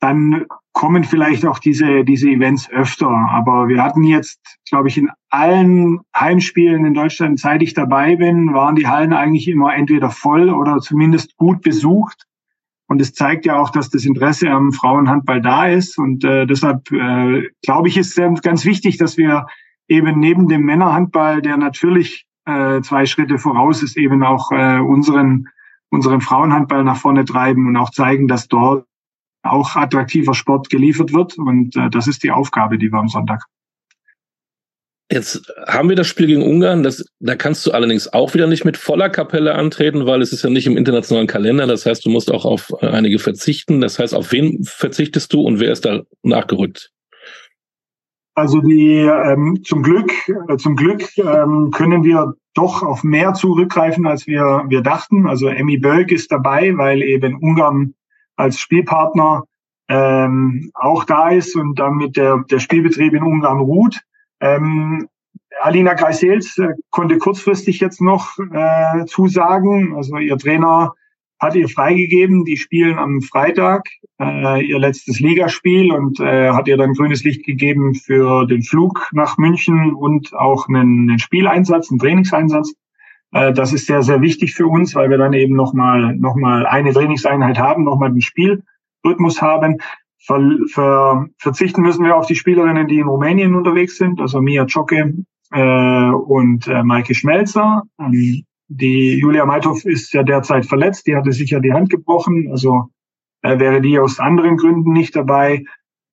dann kommen vielleicht auch diese, diese Events öfter. Aber wir hatten jetzt, glaube ich, in allen Heimspielen in Deutschland, seit ich dabei bin, waren die Hallen eigentlich immer entweder voll oder zumindest gut besucht. Und es zeigt ja auch, dass das Interesse am Frauenhandball da ist. Und äh, deshalb äh, glaube ich, ist ganz wichtig, dass wir eben neben dem Männerhandball, der natürlich äh, zwei Schritte voraus ist, eben auch äh, unseren, unseren Frauenhandball nach vorne treiben und auch zeigen, dass dort auch attraktiver Sport geliefert wird. Und äh, das ist die Aufgabe, die wir am Sonntag Jetzt haben wir das Spiel gegen Ungarn. Das, da kannst du allerdings auch wieder nicht mit voller Kapelle antreten, weil es ist ja nicht im internationalen Kalender. Das heißt, du musst auch auf äh, einige verzichten. Das heißt, auf wen verzichtest du und wer ist da nachgerückt? Also die ähm, zum Glück, äh, zum Glück ähm, können wir doch auf mehr zurückgreifen, als wir wir dachten. Also Emmy Bölk ist dabei, weil eben Ungarn als Spielpartner ähm, auch da ist und damit der, der Spielbetrieb in Ungarn ruht. Ähm, Alina Greisels äh, konnte kurzfristig jetzt noch äh, zusagen. Also ihr Trainer hat ihr freigegeben. Die spielen am Freitag äh, ihr letztes Ligaspiel und äh, hat ihr dann grünes Licht gegeben für den Flug nach München und auch einen, einen Spieleinsatz, einen Trainingseinsatz. Äh, das ist sehr, sehr wichtig für uns, weil wir dann eben nochmal noch mal eine Trainingseinheit haben, nochmal den Spielrhythmus haben. Ver, ver, verzichten müssen wir auf die Spielerinnen, die in Rumänien unterwegs sind, also Mia Czocke äh, und äh, Maike Schmelzer. Ähm, die Julia Meithoff ist ja derzeit verletzt, die hatte sich ja die Hand gebrochen, also äh, wäre die aus anderen Gründen nicht dabei.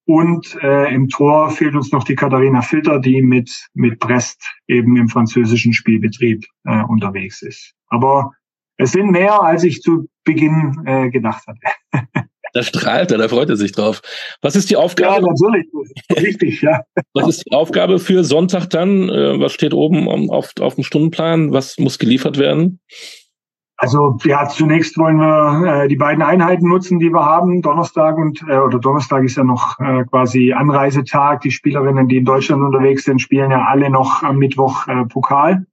Und äh, im Tor fehlt uns noch die Katharina Filter, die mit, mit Brest eben im französischen Spielbetrieb äh, unterwegs ist. Aber es sind mehr, als ich zu Beginn äh, gedacht hatte. [LAUGHS] Da strahlt er, da freut er sich drauf. Was ist die Aufgabe? Ja, natürlich. Richtig, ja. [LAUGHS] Was ist die Aufgabe für Sonntag dann? Äh, was steht oben auf, auf dem Stundenplan? Was muss geliefert werden? Also ja, zunächst wollen wir äh, die beiden Einheiten nutzen, die wir haben. Donnerstag und äh, oder Donnerstag ist ja noch äh, quasi Anreisetag. Die Spielerinnen, die in Deutschland unterwegs sind, spielen ja alle noch am Mittwoch äh, Pokal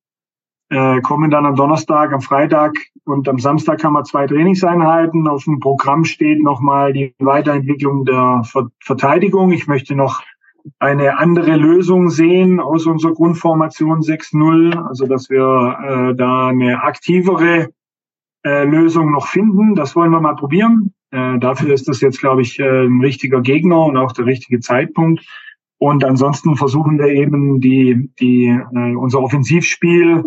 äh, kommen dann am Donnerstag, am Freitag und am Samstag haben wir zwei Trainingseinheiten. Auf dem Programm steht nochmal die Weiterentwicklung der Ver Verteidigung. Ich möchte noch eine andere Lösung sehen aus unserer Grundformation 6-0, also dass wir äh, da eine aktivere äh, Lösung noch finden. Das wollen wir mal probieren. Äh, dafür ist das jetzt, glaube ich, äh, ein richtiger Gegner und auch der richtige Zeitpunkt. Und ansonsten versuchen wir eben die, die, äh, unser Offensivspiel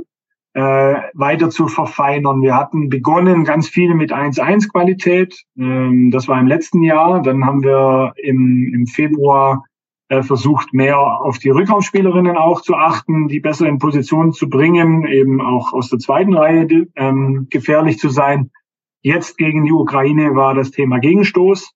äh, weiter zu verfeinern. Wir hatten begonnen ganz viel mit 1-1-Qualität. Ähm, das war im letzten Jahr. Dann haben wir im, im Februar äh, versucht, mehr auf die Rückraumspielerinnen auch zu achten, die besser in Position zu bringen, eben auch aus der zweiten Reihe ähm, gefährlich zu sein. Jetzt gegen die Ukraine war das Thema Gegenstoß.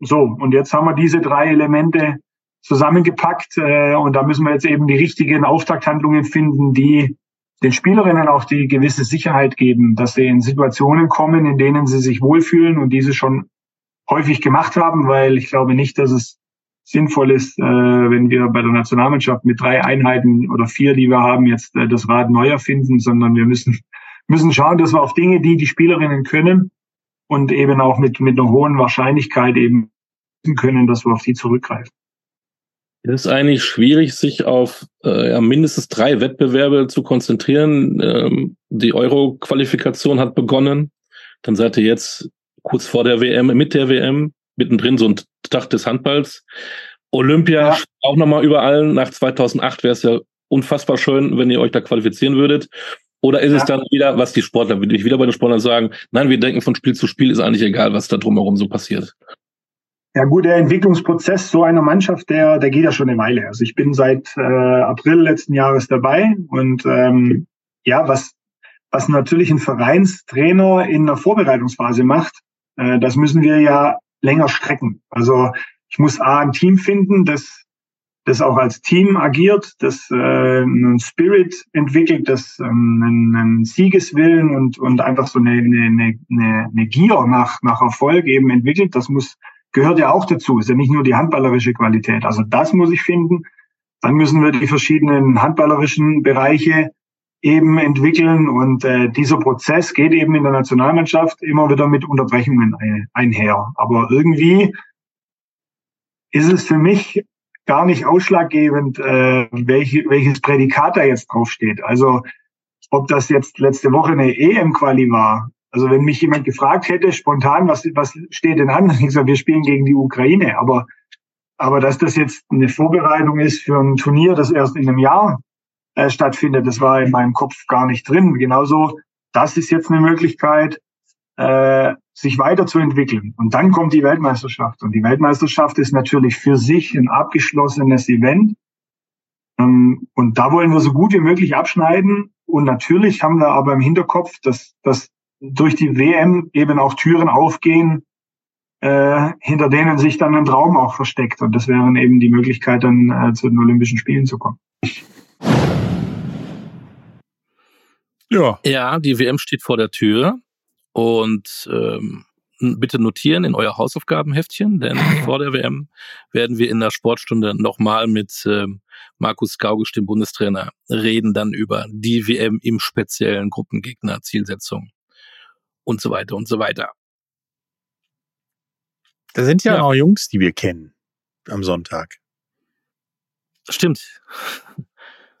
So, und jetzt haben wir diese drei Elemente zusammengepackt äh, und da müssen wir jetzt eben die richtigen Auftakthandlungen finden, die den Spielerinnen auch die gewisse Sicherheit geben, dass sie in Situationen kommen, in denen sie sich wohlfühlen und diese schon häufig gemacht haben, weil ich glaube nicht, dass es sinnvoll ist, äh, wenn wir bei der Nationalmannschaft mit drei Einheiten oder vier, die wir haben, jetzt äh, das Rad neu erfinden, sondern wir müssen, [LAUGHS] müssen schauen, dass wir auf Dinge, die die Spielerinnen können und eben auch mit, mit einer hohen Wahrscheinlichkeit eben können, dass wir auf die zurückgreifen. Es ist eigentlich schwierig, sich auf äh, ja, mindestens drei Wettbewerbe zu konzentrieren. Ähm, die Euro-Qualifikation hat begonnen. Dann seid ihr jetzt kurz vor der WM, mit der WM, mittendrin so ein Tag des Handballs. Olympia ja. auch nochmal überall. Nach 2008 wäre es ja unfassbar schön, wenn ihr euch da qualifizieren würdet. Oder ist ja. es dann wieder, was die Sportler, will ich wieder bei den Sportlern sagen, nein, wir denken von Spiel zu Spiel, ist eigentlich egal, was da drumherum so passiert. Ja gut, der Entwicklungsprozess so einer Mannschaft, der, der geht ja schon eine Weile. Also ich bin seit äh, April letzten Jahres dabei und ähm, ja, was, was natürlich ein Vereinstrainer in der Vorbereitungsphase macht, äh, das müssen wir ja länger strecken. Also ich muss A, ein Team finden, das, das auch als Team agiert, das äh, einen Spirit entwickelt, das ähm, einen, einen Siegeswillen und, und einfach so eine, eine, eine, eine Gier nach, nach Erfolg eben entwickelt. Das muss gehört ja auch dazu. Ist ja nicht nur die handballerische Qualität. Also das muss ich finden. Dann müssen wir die verschiedenen handballerischen Bereiche eben entwickeln. Und äh, dieser Prozess geht eben in der Nationalmannschaft immer wieder mit Unterbrechungen einher. Aber irgendwie ist es für mich gar nicht ausschlaggebend, äh, welche, welches Prädikat da jetzt draufsteht. Also ob das jetzt letzte Woche eine EM-Quali war also wenn mich jemand gefragt hätte, spontan, was, was steht denn an? [LAUGHS] Ich sage, wir spielen gegen die Ukraine. Aber, aber dass das jetzt eine Vorbereitung ist für ein Turnier, das erst in einem Jahr äh, stattfindet, das war in meinem Kopf gar nicht drin. Genauso, das ist jetzt eine Möglichkeit, äh, sich weiterzuentwickeln. Und dann kommt die Weltmeisterschaft. Und die Weltmeisterschaft ist natürlich für sich ein abgeschlossenes Event. Ähm, und da wollen wir so gut wie möglich abschneiden. Und natürlich haben wir aber im Hinterkopf, dass, dass durch die WM eben auch Türen aufgehen, äh, hinter denen sich dann ein Traum auch versteckt. Und das wären eben die Möglichkeit, dann äh, zu den Olympischen Spielen zu kommen. Ja. Ja, die WM steht vor der Tür. Und ähm, bitte notieren in euer Hausaufgabenheftchen, denn [LAUGHS] vor der WM werden wir in der Sportstunde nochmal mit ähm, Markus Gaugisch, dem Bundestrainer, reden dann über die WM im speziellen Gruppengegner Zielsetzung und so weiter und so weiter. Da sind ja, ja. auch Jungs, die wir kennen am Sonntag. Stimmt.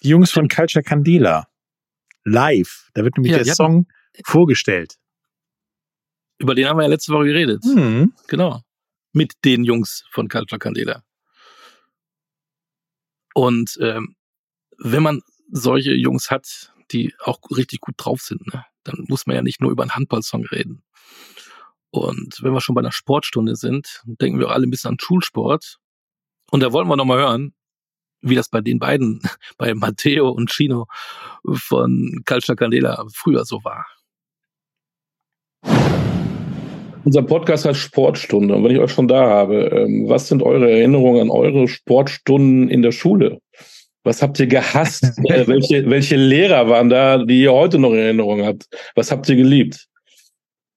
Die Jungs von Culture Candela. Live. Da wird nämlich ja, der Song vorgestellt. Über den haben wir ja letzte Woche geredet. Mhm. Genau. Mit den Jungs von Culture Candela. Und ähm, wenn man solche Jungs hat, die auch richtig gut drauf sind, ne? dann muss man ja nicht nur über einen Handballsong reden. Und wenn wir schon bei einer Sportstunde sind, denken wir alle ein bisschen an Schulsport. Und da wollen wir nochmal hören, wie das bei den beiden, [LAUGHS] bei Matteo und Chino von Calcia Candela früher so war. Unser Podcast heißt Sportstunde. Und wenn ich euch schon da habe, ähm, was sind eure Erinnerungen an eure Sportstunden in der Schule? Was habt ihr gehasst? [LAUGHS] äh, welche, welche Lehrer waren da, die ihr heute noch in Erinnerung habt? Was habt ihr geliebt?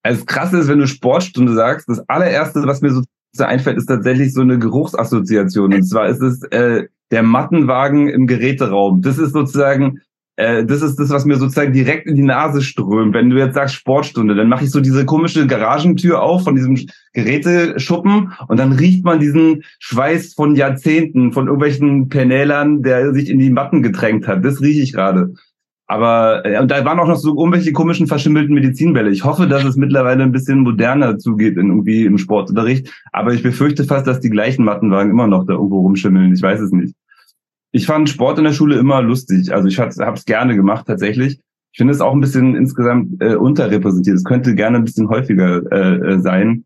Also das Krasse ist, wenn du Sportstunde sagst, das allererste, was mir so einfällt, ist tatsächlich so eine Geruchsassoziation. Und zwar ist es äh, der Mattenwagen im Geräteraum. Das ist sozusagen äh, das ist das, was mir sozusagen direkt in die Nase strömt. Wenn du jetzt sagst Sportstunde, dann mache ich so diese komische Garagentür auf von diesem Geräteschuppen und dann riecht man diesen Schweiß von Jahrzehnten, von irgendwelchen Penälern, der sich in die Matten gedrängt hat. Das rieche ich gerade. Aber äh, und da waren auch noch so irgendwelche komischen verschimmelten Medizinbälle. Ich hoffe, dass es mittlerweile ein bisschen moderner zugeht in, irgendwie im Sportunterricht. Aber ich befürchte fast, dass die gleichen Mattenwagen immer noch da irgendwo rumschimmeln. Ich weiß es nicht ich fand Sport in der Schule immer lustig. Also ich habe es gerne gemacht tatsächlich. Ich finde es auch ein bisschen insgesamt äh, unterrepräsentiert. Es könnte gerne ein bisschen häufiger äh, äh sein.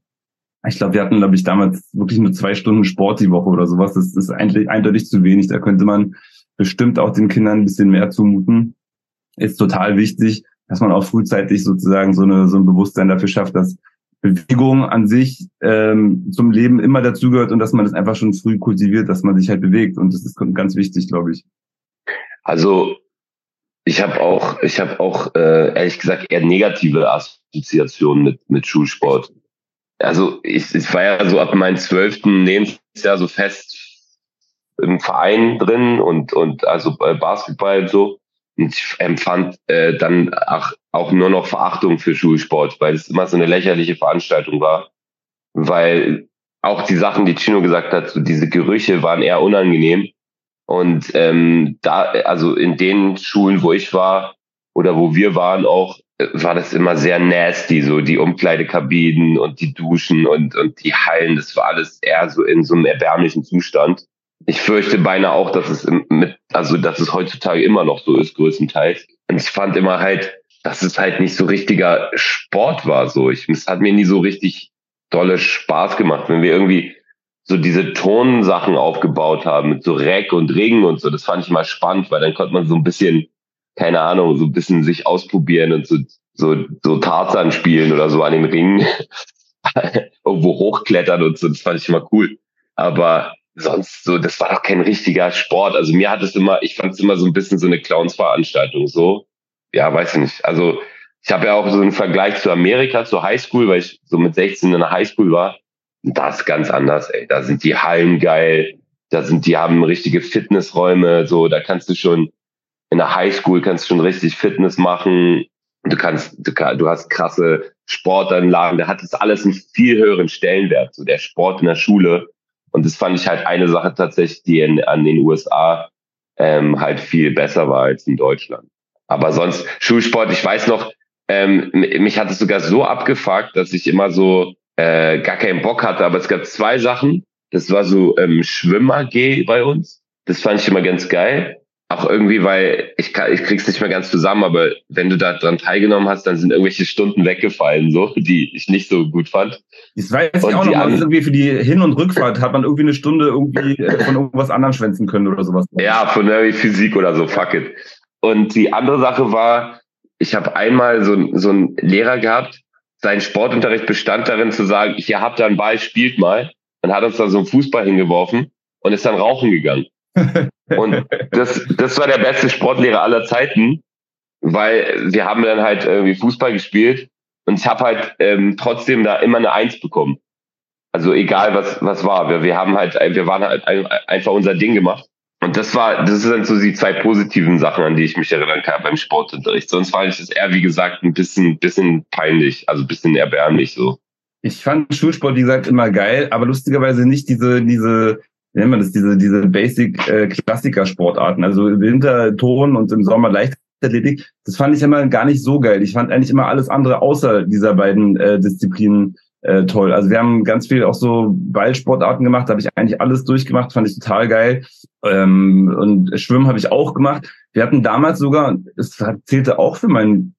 Ich glaube, wir hatten, glaube ich, damals wirklich nur zwei Stunden Sport die Woche oder sowas. Das ist eigentlich eindeutig zu wenig. Da könnte man bestimmt auch den Kindern ein bisschen mehr zumuten. Ist total wichtig, dass man auch frühzeitig sozusagen so, eine, so ein Bewusstsein dafür schafft, dass Bewegung an sich ähm, zum Leben immer dazugehört und dass man das einfach schon früh kultiviert, dass man sich halt bewegt. Und das ist ganz wichtig, glaube ich. Also ich habe auch, ich habe auch äh, ehrlich gesagt eher negative Assoziationen mit mit Schulsport. Also ich, ich war ja so ab meinem zwölften Lebensjahr so fest im Verein drin und und also Basketball und so. Und ich empfand äh, dann auch, auch nur noch Verachtung für Schulsport, weil es immer so eine lächerliche Veranstaltung war. Weil auch die Sachen, die Chino gesagt hat, so diese Gerüche waren eher unangenehm. Und ähm, da, also in den Schulen, wo ich war oder wo wir waren auch, äh, war das immer sehr nasty, so die Umkleidekabinen und die Duschen und, und die Hallen, das war alles eher so in so einem erbärmlichen Zustand ich fürchte beinahe auch, dass es mit, also dass es heutzutage immer noch so ist, größtenteils. Und ich fand immer halt, dass es halt nicht so richtiger Sport war. So, ich, es hat mir nie so richtig dolle Spaß gemacht, wenn wir irgendwie so diese Tonsachen aufgebaut haben mit so Reck und Ring und so. Das fand ich mal spannend, weil dann konnte man so ein bisschen, keine Ahnung, so ein bisschen sich ausprobieren und so so so Tarzan spielen oder so an den Ringen [LAUGHS] irgendwo hochklettern und so. Das fand ich immer cool. Aber sonst so, das war doch kein richtiger Sport. Also mir hat es immer, ich fand es immer so ein bisschen so eine Clownsveranstaltung. So, ja, weiß ich nicht. Also ich habe ja auch so einen Vergleich zu Amerika, zur Highschool, weil ich so mit 16 in der Highschool war. Und das ist ganz anders, ey. Da sind die Hallen geil. Da sind, die haben richtige Fitnessräume. So, da kannst du schon in der Highschool kannst du schon richtig Fitness machen. Du kannst, du, du hast krasse Sportanlagen. Da hat das alles einen viel höheren Stellenwert. So der Sport in der Schule und das fand ich halt eine Sache tatsächlich, die in, an den USA ähm, halt viel besser war als in Deutschland. Aber sonst Schulsport, ich weiß noch, ähm, mich hat es sogar so abgefuckt, dass ich immer so äh, gar keinen Bock hatte. Aber es gab zwei Sachen. Das war so ähm, Schwimm-AG bei uns. Das fand ich immer ganz geil auch irgendwie, weil ich, kann, ich krieg's nicht mehr ganz zusammen, aber wenn du da dran teilgenommen hast, dann sind irgendwelche Stunden weggefallen, so, die ich nicht so gut fand. Das weiß ich auch noch mal, irgendwie für die Hin- und Rückfahrt hat man irgendwie eine Stunde irgendwie äh, von irgendwas anderem schwänzen können oder sowas. Ja, von irgendwie Physik oder so, fuck it. Und die andere Sache war, ich habe einmal so, so einen Lehrer gehabt, sein Sportunterricht bestand darin zu sagen, hier habt ihr einen Ball, spielt mal. Und hat uns da so einen Fußball hingeworfen und ist dann rauchen gegangen. Und das, das war der beste Sportlehrer aller Zeiten, weil wir haben dann halt irgendwie Fußball gespielt und ich habe halt ähm, trotzdem da immer eine Eins bekommen. Also egal was was war, wir, wir haben halt wir waren halt einfach unser Ding gemacht. Und das war das sind so die zwei positiven Sachen, an die ich mich erinnern kann beim Sportunterricht. Sonst fand ich das eher wie gesagt ein bisschen bisschen peinlich, also bisschen erbärmlich so. Ich fand Schulsport wie gesagt immer geil, aber lustigerweise nicht diese diese wie nennt man das, diese, diese Basic-Klassiker-Sportarten, äh, also im Winter Ton und im Sommer Leichtathletik, das fand ich immer gar nicht so geil. Ich fand eigentlich immer alles andere außer dieser beiden äh, Disziplinen äh, toll. Also wir haben ganz viel auch so Ballsportarten gemacht, da habe ich eigentlich alles durchgemacht, fand ich total geil. Ähm, und Schwimmen habe ich auch gemacht. Wir hatten damals sogar, es zählte auch für mein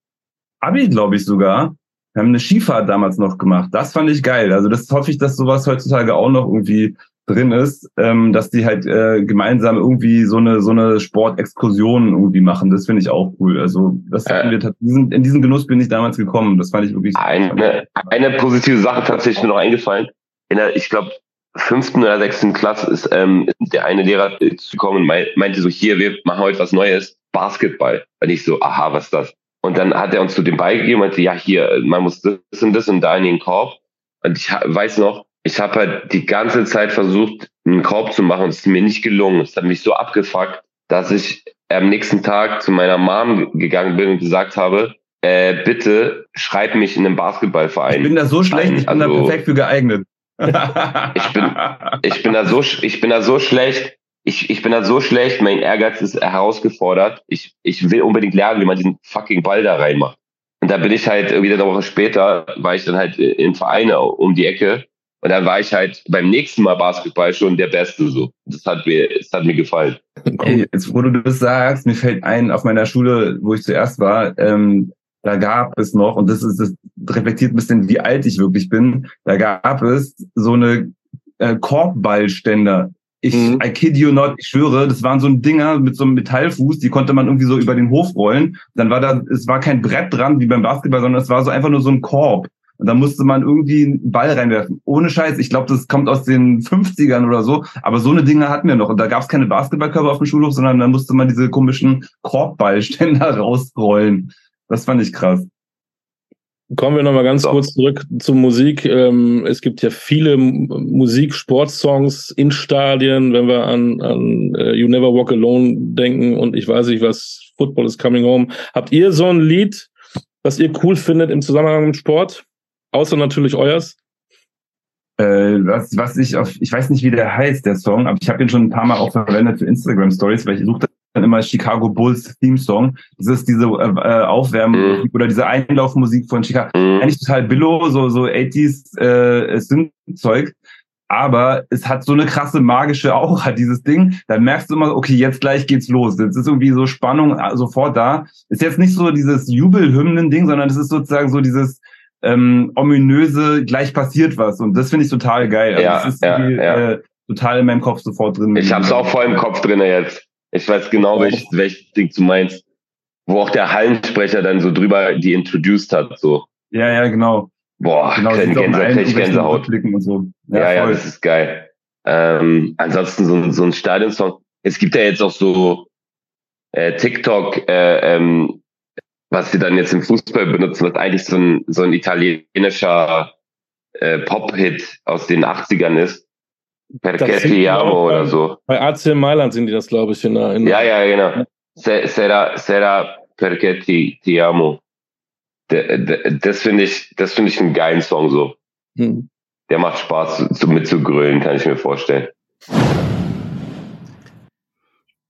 Abi, glaube ich sogar, wir haben eine Skifahrt damals noch gemacht. Das fand ich geil. Also das hoffe ich, dass sowas heutzutage auch noch irgendwie drin ist, ähm, dass die halt äh, gemeinsam irgendwie so eine so eine Sportexkursion irgendwie machen. Das finde ich auch cool. Also das Äh. hatten wir diesen, in diesen Genuss bin ich damals gekommen. Das fand ich wirklich. Eine, eine positive Sache tatsächlich mir noch eingefallen. In der, ich glaube, fünften oder sechsten Klasse ist ähm, der eine Lehrer zu kommen und mei- meinte so, hier, wir machen heute was Neues, Basketball. Und ich so, aha, was ist das? Und dann hat er uns so den Ball gegeben und meinte, ja, hier, man muss das und das und da in den Korb. Und ich weiß noch, ich habe halt die ganze Zeit versucht, einen Korb zu machen und es ist mir nicht gelungen. Es hat mich so abgefuckt, dass ich am nächsten Tag zu meiner Mom gegangen bin und gesagt habe, äh, bitte schreib mich in einen Basketballverein. ich bin da so schlecht, ich bin da Also- perfekt für geeignet. [LAUGHS] Ich bin- ich bin da so, ich bin da so schlecht. Ich, ich bin da so schlecht. Mein Ehrgeiz ist herausgefordert. Ich, ich will unbedingt lernen, wie man diesen fucking Ball da reinmacht. Und da bin ich halt irgendwie eine Woche später, war ich dann halt in Vereine um die Ecke. Und dann war ich halt beim nächsten Mal Basketball schon der Beste so. Das hat mir, das hat mir gefallen. Ey, jetzt, wo du das sagst, mir fällt ein, auf meiner Schule, wo ich zuerst war, ähm, da gab es noch, und das ist das reflektiert ein bisschen, wie alt ich wirklich bin, da gab es so eine äh, Korbballständer. Ich, Mhm. I kid you not, ich schwöre, das waren so ein Dinger mit so einem Metallfuß, die konnte man irgendwie so über den Hof rollen. Dann war da, es war kein Brett dran wie beim Basketball, sondern es war so einfach nur so ein Korb. Und da musste man irgendwie einen Ball reinwerfen. Ohne Scheiß, ich glaube, das kommt aus den 50ern oder so. Aber so eine Dinge hatten wir noch. Und da gab es keine Basketballkörper auf dem Schulhof, sondern da musste man diese komischen Korbballständer [LAUGHS] rausrollen. Das fand ich krass. Kommen wir nochmal ganz So. kurz zurück zur Musik. Ähm, es gibt ja viele M- Musik, Sportsongs in Stadien, wenn wir an, an äh, You Never Walk Alone denken und ich weiß nicht was, Football is Coming Home. Habt ihr so ein Lied, was ihr cool findet im Zusammenhang mit Sport? Außer natürlich euers. Äh, was, was ich auf, ich weiß nicht, wie der heißt, der Song, aber ich habe ihn schon ein paar Mal auch verwendet für Instagram Stories, weil ich suche dann immer Chicago Bulls Theme Song. Das ist diese äh, äh, Aufwärmmusik oder diese Einlaufmusik von Chicago. Mhm. eigentlich total billo, so, so 80s äh, Synth-Zeug. Aber es hat so eine krasse magische Aura, [LAUGHS] dieses Ding. Da merkst du immer, okay, jetzt gleich geht's los. Jetzt ist irgendwie so Spannung äh, sofort da. Ist jetzt nicht so dieses Jubelhymnen-Ding, sondern es ist sozusagen so dieses ähm, ominöse, gleich passiert was. Und das finde ich total geil. Also Ja, das ist ja, ja. Äh, total in meinem Kopf sofort drin. Ich hab's auch voll im Kopf drinne jetzt. Ich weiß genau, welches, welches Ding du meinst. Wo auch der Hallensprecher dann so drüber die introduced hat, so. Ja, ja, genau. Boah, Genau, Gänse, sieht auch in allen krieg ich irgendwelchen Gänsehaut. Und so. Ja, ja, voll. das ist geil. Ähm, ansonsten so, ein- so ein Stadionsong. Es gibt ja jetzt auch so äh, TikTok, äh, ähm, was sie dann jetzt im Fußball benutzen, was eigentlich so ein, so ein italienischer äh, Pop-Hit aus den 80ern ist. Das Perché sind ti die auch amo oder beim- so. Bei AC Mailand sind die das, glaube ich, in der, in Ja, ja, genau. Se- Sera, sera perché ti, ti amo. D- d- Das finde ich, das finde ich einen geilen Song so. Hm. Der macht Spaß zu, mit zu grölen, kann ich mir vorstellen.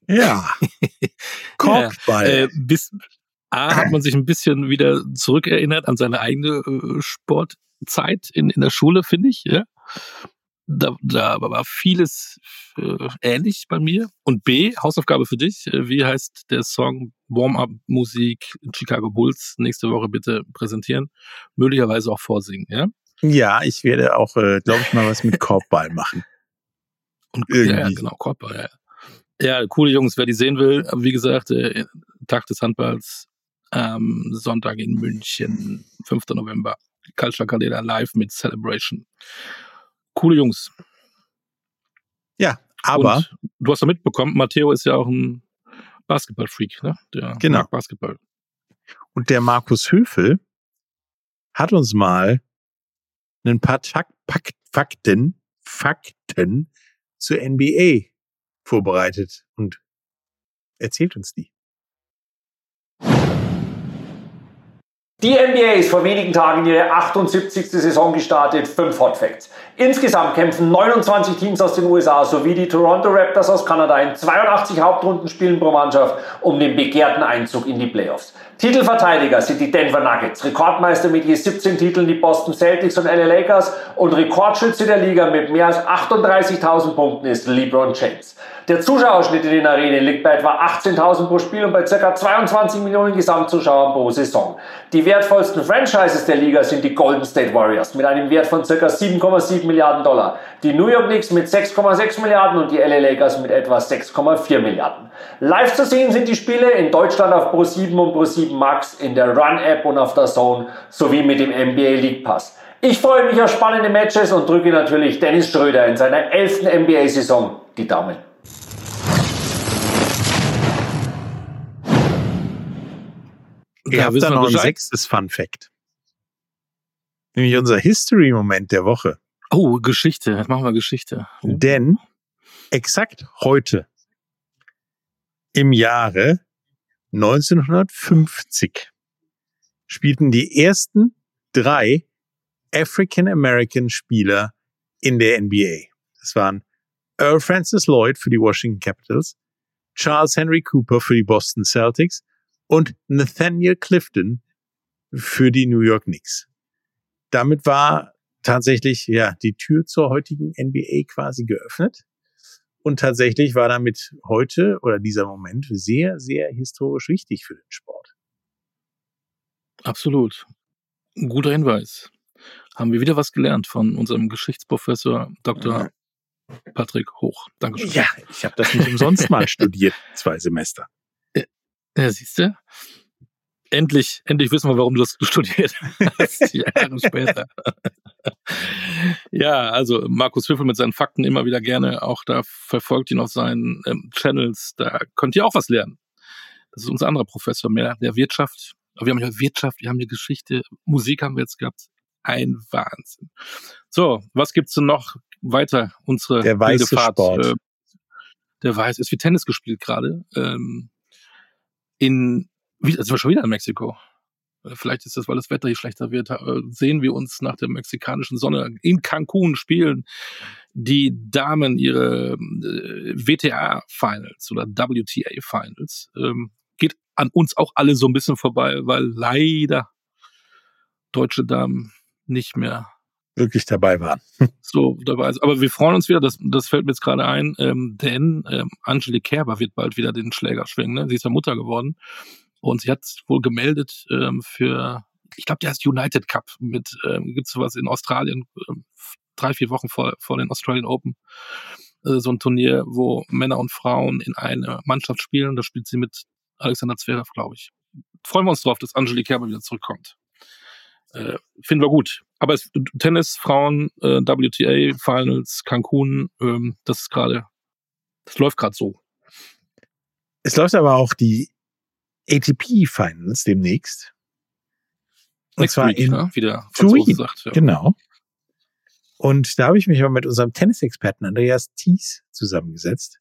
Ja. [LAUGHS] Korbball. Äh, bis A hat man sich ein bisschen wieder zurückerinnert an seine eigene äh, Sportzeit in, in der Schule, finde ich. Ja? Da, da war vieles äh, ähnlich bei mir. Und B, Hausaufgabe für dich. Äh, Wie heißt der Song Warm-Up-Musik Chicago Bulls? Nächste Woche bitte präsentieren. Möglicherweise auch vorsingen. Ja? ja, ich werde auch, äh, glaube ich, mal was mit Korbball machen. Und, ja, ja, Irgendwie. genau, Körper, ja. Ja, coole Jungs, wer die sehen will, wie gesagt, äh, Tag des Handballs, ähm, Sonntag in München, 5. November, Culture Calera live mit Celebration. Coole Jungs. Ja, aber Und du hast ja mitbekommen, Matteo ist ja auch ein Basketball-Freak, ne? Der Genau. mag Basketball. Und der Markus Höfel hat uns mal ein paar Pak- Fakten, Fakten zur NBA vorbereitet und erzählt uns die. Die NBA ist vor wenigen Tagen ihre 78. Saison gestartet. Fünf Hot Facts. Insgesamt kämpfen 29 Teams aus den USA sowie die Toronto Raptors aus Kanada in 82 Hauptrundenspielen pro Mannschaft um den begehrten Einzug in die Playoffs. Titelverteidiger sind die Denver Nuggets, Rekordmeister mit je 17 Titeln die Boston Celtics und LA Lakers und Rekordschütze der Liga mit mehr als 38.000 Punkten ist LeBron James. Der Zuschauerschnitt in den Arenen liegt bei etwa 18.000 pro Spiel und bei ca. 22 Millionen Gesamtzuschauern pro Saison. Die wertvollsten Franchises der Liga sind die Golden State Warriors mit einem Wert von ca. 7,7 Milliarden Dollar, die New York Knicks mit 6,6 Milliarden und die LA Lakers mit etwa 6,4 Milliarden. Live zu sehen sind die Spiele in Deutschland auf Pro7 und Pro7 Max, in der Run-App und auf der Zone sowie mit dem NBA League Pass. Ich freue mich auf spannende Matches und drücke natürlich Dennis Schröder in seiner elften NBA-Saison die Daumen. Ihr habt da noch ein sechstes Fun Fact. Nämlich unser History-Moment der Woche. Oh, Geschichte. Jetzt machen wir Geschichte. Denn exakt heute im Jahre 1950 spielten die ersten drei African American Spieler in der NBA. Das waren Earl Francis Lloyd für die Washington Capitals, Charles Henry Cooper für die Boston Celtics und Nathaniel Clifton für die New York Knicks. Damit war tatsächlich ja die Tür zur heutigen NBA quasi geöffnet. Und tatsächlich war damit heute oder dieser Moment sehr, sehr historisch wichtig für den Sport. Absolut. Ein guter Hinweis haben wir wieder was gelernt von unserem Geschichtsprofessor Dr. Patrick Hoch. Dankeschön. Ja, ich habe das nicht umsonst mal [LAUGHS] studiert, zwei Semester. Ja, siehst du? Endlich, endlich wissen wir, warum du das [LAUGHS] studiert hast, Jahre später. Ja, also Markus Wiffel mit seinen Fakten immer wieder gerne, auch da verfolgt ihn auf seinen ähm, Channels, da könnt ihr auch was lernen. Das ist unser anderer Professor mehr der Wirtschaft. Aber wir haben ja Wirtschaft, wir haben die Geschichte, Musik haben wir jetzt gehabt ein Wahnsinn. So, was gibt's denn noch weiter? Unsere der weiße Fahrt, Sport. Äh, der weiß, ist wie Tennis gespielt gerade. Ähm, in, wie, also schon wieder in Mexiko. Äh, vielleicht ist das, weil das Wetter hier schlechter wird. Äh, sehen wir uns nach der mexikanischen Sonne in Cancun spielen die Damen ihre äh, WTA Finals oder WTA Finals. Ähm, geht an uns auch alle so ein bisschen vorbei, weil leider deutsche Damen nicht mehr wirklich dabei waren. [LAUGHS] so dabei ist. Aber wir freuen uns wieder, das, das fällt mir jetzt gerade ein, ähm, denn ähm, Angelique Kerber wird bald wieder den Schläger schwingen. Ne? Sie ist ja Mutter geworden und sie hat wohl gemeldet ähm, für, ich glaube, der heißt United Cup mit, ähm, gibt es sowas in Australien, ähm, drei, vier Wochen vor, vor den Australian Open. Äh, so ein Turnier, wo Männer und Frauen in eine Mannschaft spielen. Da spielt sie mit Alexander Zverev, glaube ich. Freuen wir uns drauf, dass Angelique Kerber wieder zurückkommt. Äh, finden wir gut. Aber es, Tennis, Frauen, äh, WTA, Finals, Cancun, ähm, das ist gerade, das läuft gerade so. Es läuft aber auch die ATP Finals demnächst. Und Next zwar week, in ne? wie der Franzose sagt. Ja. Genau. Und da habe ich mich mal mit unserem Tennisexperten Andreas Thies zusammengesetzt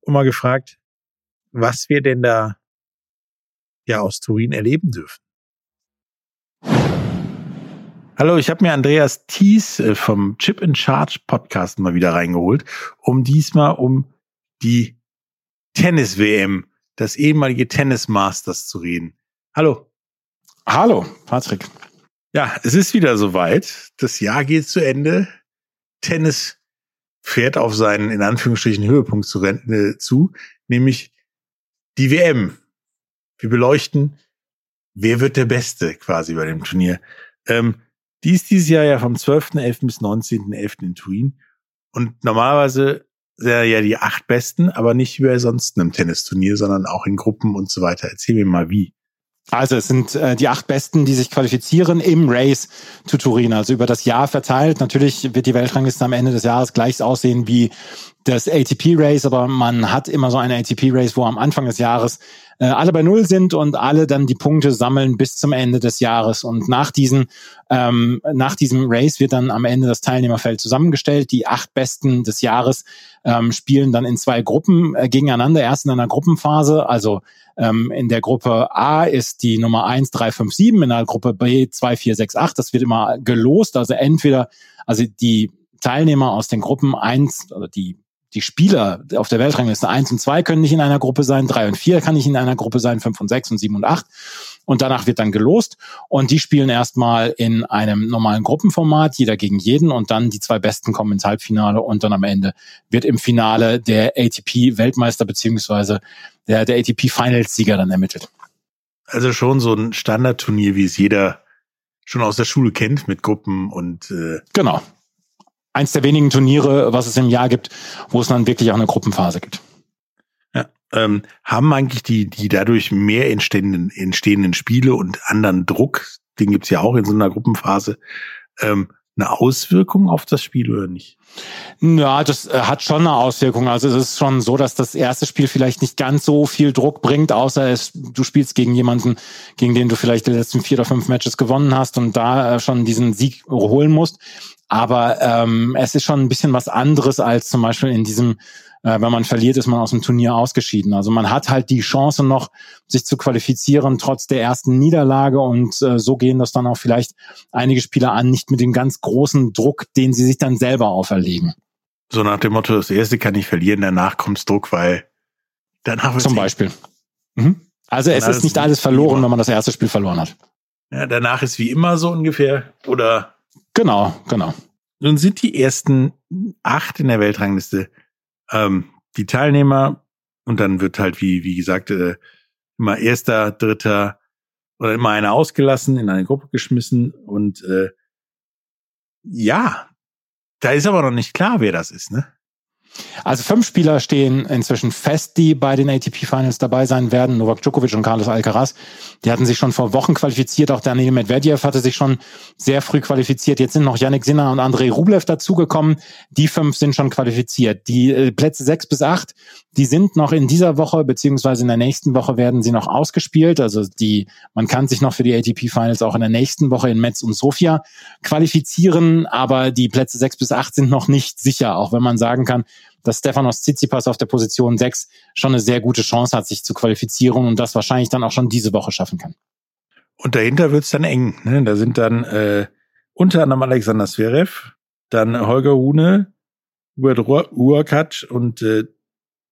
und mal gefragt, was wir denn da ja aus Turin erleben dürfen. Hallo, ich habe mir Andreas Thies äh, vom Chip in Charge Podcast mal wieder reingeholt, um diesmal um die Tennis-WM, das ehemalige Tennis Masters zu reden. Hallo. Hallo, Patrick. Ja, es ist wieder soweit. Das Jahr geht zu Ende. Tennis fährt auf seinen, in Anführungsstrichen, Höhepunkt zu, äh, zu nämlich die WM. Wir beleuchten, wer wird der Beste quasi bei dem Turnier. Ähm, die ist dieses Jahr ja vom 12.11. bis 19.11. in Turin. Und normalerweise sind ja die acht Besten, aber nicht wie bei sonst einem Tennisturnier, sondern auch in Gruppen und so weiter. Erzähl mir mal wie. Also es sind äh, die acht Besten, die sich qualifizieren im Race to Turin, also über das Jahr verteilt. Natürlich wird die Weltrangliste am Ende des Jahres gleich aussehen wie das ATP-Race, aber man hat immer so eine ATP-Race, wo am Anfang des Jahres äh, alle bei Null sind und alle dann die Punkte sammeln bis zum Ende des Jahres. Und nach, diesen, ähm, nach diesem Race wird dann am Ende das Teilnehmerfeld zusammengestellt. Die acht Besten des Jahres ähm, spielen dann in zwei Gruppen äh, gegeneinander, erst in einer Gruppenphase, also ähm, in der Gruppe A ist die Nummer 1 357, in der Gruppe B 2468. Das wird immer gelost. Also entweder, also die Teilnehmer aus den Gruppen 1 oder die die Spieler auf der Weltrangliste 1 und 2 können nicht in einer Gruppe sein, 3 und 4 kann nicht in einer Gruppe sein, 5 und 6 und 7 und 8. und danach wird dann gelost und die spielen erstmal in einem normalen Gruppenformat, jeder gegen jeden und dann die zwei Besten kommen ins Halbfinale und dann am Ende wird im Finale der ATP-Weltmeister beziehungsweise der, der ATP-Finals-Sieger dann ermittelt. Also schon so ein Standardturnier, wie es jeder schon aus der Schule kennt mit Gruppen und äh genau. Eins der wenigen Turniere, was es im Jahr gibt, wo es dann wirklich auch eine Gruppenphase gibt. Ähm, haben eigentlich die, die dadurch mehr entstehenden, entstehenden Spiele und anderen Druck, den gibt's ja auch in so einer Gruppenphase, ähm, eine Auswirkung auf das Spiel oder nicht? Ja, das äh, hat schon eine Auswirkung. Also es ist schon so, dass das erste Spiel vielleicht nicht ganz so viel Druck bringt, außer es, du spielst gegen jemanden, gegen den du vielleicht die letzten vier oder fünf Matches gewonnen hast und da äh, schon diesen Sieg holen musst. Aber ähm, es ist schon ein bisschen was anderes als zum Beispiel in diesem äh, wenn man verliert, ist man aus dem Turnier ausgeschieden. Also man hat halt die Chance noch, sich zu qualifizieren trotz der ersten Niederlage und äh, so gehen das dann auch vielleicht einige Spieler an, nicht mit dem ganz großen Druck, den sie sich dann selber auferlegen. So nach dem Motto, das erste kann ich verlieren, danach kommt Druck, weil danach Zum Beispiel. Mhm. Also es ist nicht alles verloren, wenn man das erste Spiel verloren hat. Ja, danach ist wie immer so ungefähr, oder? Genau, genau. Nun sind die ersten acht in der Weltrangliste ähm, die Teilnehmer und dann wird halt, wie, wie gesagt, äh, immer erster, dritter oder immer einer ausgelassen, in eine Gruppe geschmissen und äh, ja, da ist aber noch nicht klar, wer das ist, ne? Also fünf Spieler stehen inzwischen fest, die bei den ATP Finals dabei sein werden. Novak Djokovic und Carlos Alcaraz. Die hatten sich schon vor Wochen qualifiziert. Auch Daniel Medvedev hatte sich schon sehr früh qualifiziert. Jetzt sind noch Yannick Sinner und Andrei Rublev dazugekommen. Die fünf sind schon qualifiziert. Die äh, Plätze sechs bis acht, die sind noch in dieser Woche, beziehungsweise in der nächsten Woche werden sie noch ausgespielt. Also die, man kann sich noch für die ATP Finals auch in der nächsten Woche in Metz und Sofia qualifizieren. Aber die Plätze sechs bis acht sind noch nicht sicher. Auch wenn man sagen kann, dass Stefanos Tsitsipas auf der Position 6 schon eine sehr gute Chance hat, sich zu qualifizieren und das wahrscheinlich dann auch schon diese Woche schaffen kann. Und dahinter wird's dann eng. Ne? Da sind dann äh, unter anderem Alexander Zverev, dann Holger Rune, Hubert Urkacz und äh,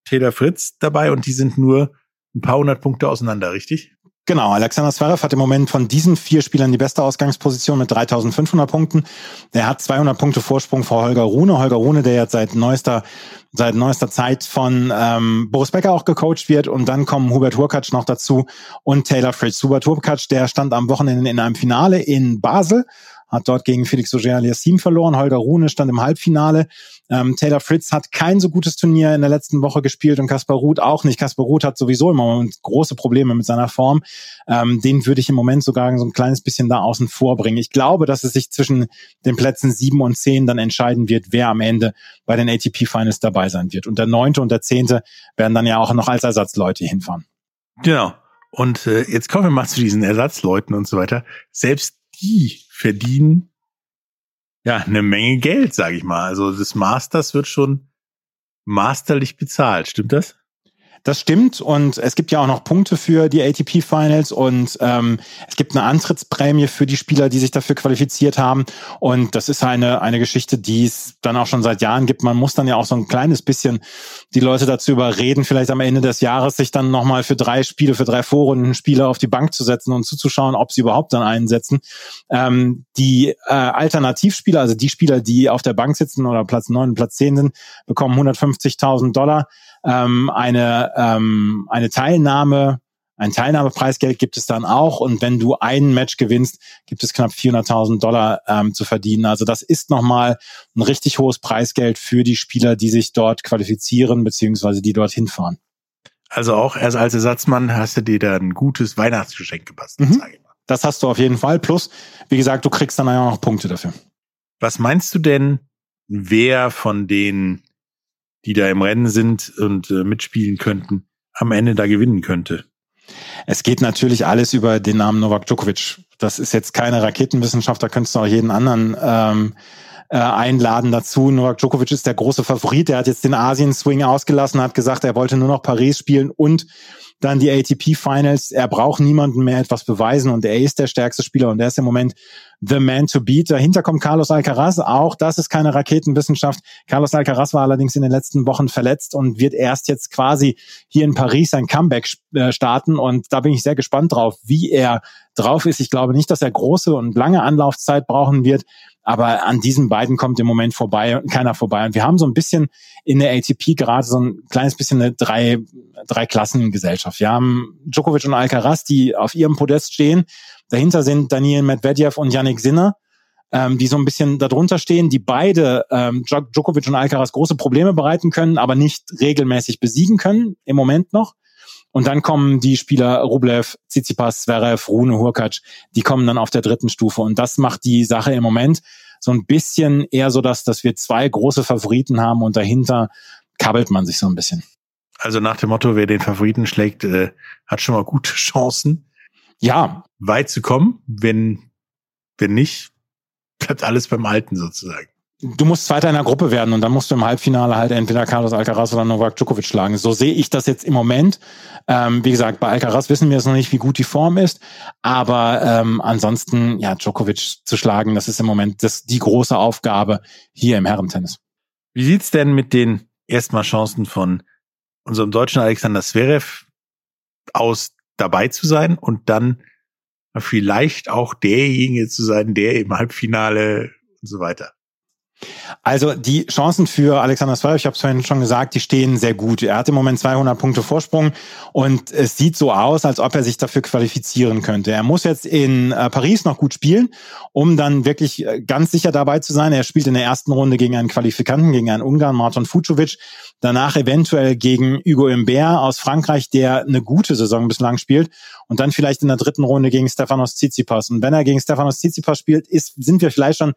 Taylor Fritz dabei und die sind nur ein paar hundert Punkte auseinander, richtig? Genau, Alexander Zverev hat im Moment von diesen vier Spielern die beste Ausgangsposition mit 3500 Punkten. Er hat 200 Punkte Vorsprung vor Holger Rune. Holger Rune, der jetzt seit neuester, seit neuester Zeit von ähm, Boris Becker auch gecoacht wird. Und dann kommen Hubert Hurkacz noch dazu und Taylor Fritz. Hubert Hurkacz, der stand am Wochenende in einem Finale in Basel hat dort gegen Felix Auger-Aliassime verloren. Holger Rune stand im Halbfinale. Ähm, Taylor Fritz hat kein so gutes Turnier in der letzten Woche gespielt und Kaspar Ruth auch nicht. Kaspar Ruth hat sowieso im Moment große Probleme mit seiner Form. Ähm, den würde ich im Moment sogar so ein kleines bisschen da außen vor bringen. Ich glaube, dass es sich zwischen den Plätzen sieben und zehn dann entscheiden wird, wer am Ende bei den ATP Finals dabei sein wird. Und der neunte und der zehnte werden dann ja auch noch als Ersatzleute hinfahren. Genau. Und äh, jetzt kommen wir mal zu diesen Ersatzleuten und so weiter. Selbst die verdienen ja eine Menge Geld, sage ich mal. Also das Masters wird schon masterlich bezahlt, stimmt das? Das stimmt und es gibt ja auch noch Punkte für die ATP Finals und ähm, es gibt eine Antrittsprämie für die Spieler, die sich dafür qualifiziert haben und das ist eine eine Geschichte, die es dann auch schon seit Jahren gibt. Man muss dann ja auch so ein kleines bisschen die Leute dazu überreden, vielleicht am Ende des Jahres sich dann nochmal für drei Spiele, für drei Vorrunden Spiele auf die Bank zu setzen und zuzuschauen, ob sie überhaupt dann einsetzen. Ähm, die äh, Alternativspieler, also die Spieler, die auf der Bank sitzen oder Platz neun und Platz zehn sind, bekommen 150.000 Dollar ähm, eine, ähm, eine Teilnahme, ein Teilnahmepreisgeld gibt es dann auch. Und wenn du ein Match gewinnst, gibt es knapp 400.000 Dollar ähm, zu verdienen. Also das ist nochmal ein richtig hohes Preisgeld für die Spieler, die sich dort qualifizieren, beziehungsweise die dort hinfahren. Also auch erst als Ersatzmann hast du dir da ein gutes Weihnachtsgeschenk gebastelt, mhm. sage ich mal. Das hast du auf jeden Fall. Plus, wie gesagt, du kriegst dann auch noch Punkte dafür. Was meinst du denn, wer von den die da im Rennen sind und äh, mitspielen könnten, am Ende da gewinnen könnte. Es geht natürlich alles über den Namen Novak Djokovic. Das ist jetzt keine Raketenwissenschaft, da könntest du auch jeden anderen ähm, äh, einladen dazu. Novak Djokovic ist der große Favorit. Er hat jetzt den Asien-Swing ausgelassen, hat gesagt, er wollte nur noch Paris spielen und dann die ATP Finals. Er braucht niemanden mehr etwas beweisen und er ist der stärkste Spieler und er ist im Moment the man to beat. Dahinter kommt Carlos Alcaraz. Auch das ist keine Raketenwissenschaft. Carlos Alcaraz war allerdings in den letzten Wochen verletzt und wird erst jetzt quasi hier in Paris sein Comeback äh, starten. Und da bin ich sehr gespannt drauf, wie er drauf ist. Ich glaube nicht, dass er große und lange Anlaufzeit brauchen wird. Aber an diesen beiden kommt im Moment vorbei, keiner vorbei. Und wir haben so ein bisschen in der ATP gerade so ein kleines bisschen eine drei, drei Klassengesellschaft. Wir haben Djokovic und Alcaraz, die auf ihrem Podest stehen. Dahinter sind Daniel Medvedev und Yannick Sinner, ähm, die so ein bisschen darunter stehen, die beide ähm, Djokovic und Alcaraz große Probleme bereiten können, aber nicht regelmäßig besiegen können, im Moment noch. Und dann kommen die Spieler Rublev, Tsitsipas, Zverev, Rune, Hurkacz, die kommen dann auf der dritten Stufe. Und das macht die Sache im Moment so ein bisschen eher so, dass, dass wir zwei große Favoriten haben und dahinter kabbelt man sich so ein bisschen. Also nach dem Motto, wer den Favoriten schlägt, äh, hat schon mal gute Chancen. Ja. Weit zu kommen. Wenn, wenn nicht, bleibt alles beim Alten sozusagen du musst Zweiter in der Gruppe werden und dann musst du im Halbfinale halt entweder Carlos Alcaraz oder Novak Djokovic schlagen. So sehe ich das jetzt im Moment. Ähm, wie gesagt, bei Alcaraz wissen wir jetzt noch nicht, wie gut die Form ist, aber ähm, ansonsten, ja, Djokovic zu schlagen, das ist im Moment das, die große Aufgabe hier im Herrentennis. Wie sieht's denn mit den erstmal Chancen von unserem deutschen Alexander Zverev aus, dabei zu sein und dann vielleicht auch derjenige zu sein, der im Halbfinale und so weiter also die Chancen für Alexander Zverev, ich habe es vorhin schon gesagt, die stehen sehr gut. Er hat im Moment 200 Punkte Vorsprung und es sieht so aus, als ob er sich dafür qualifizieren könnte. Er muss jetzt in äh, Paris noch gut spielen, um dann wirklich äh, ganz sicher dabei zu sein. Er spielt in der ersten Runde gegen einen Qualifikanten, gegen einen Ungarn, Martin Fucovic. Danach eventuell gegen Hugo Imbert aus Frankreich, der eine gute Saison bislang spielt. Und dann vielleicht in der dritten Runde gegen Stefanos Tsitsipas. Und wenn er gegen Stefanos Tsitsipas spielt, ist, sind wir vielleicht schon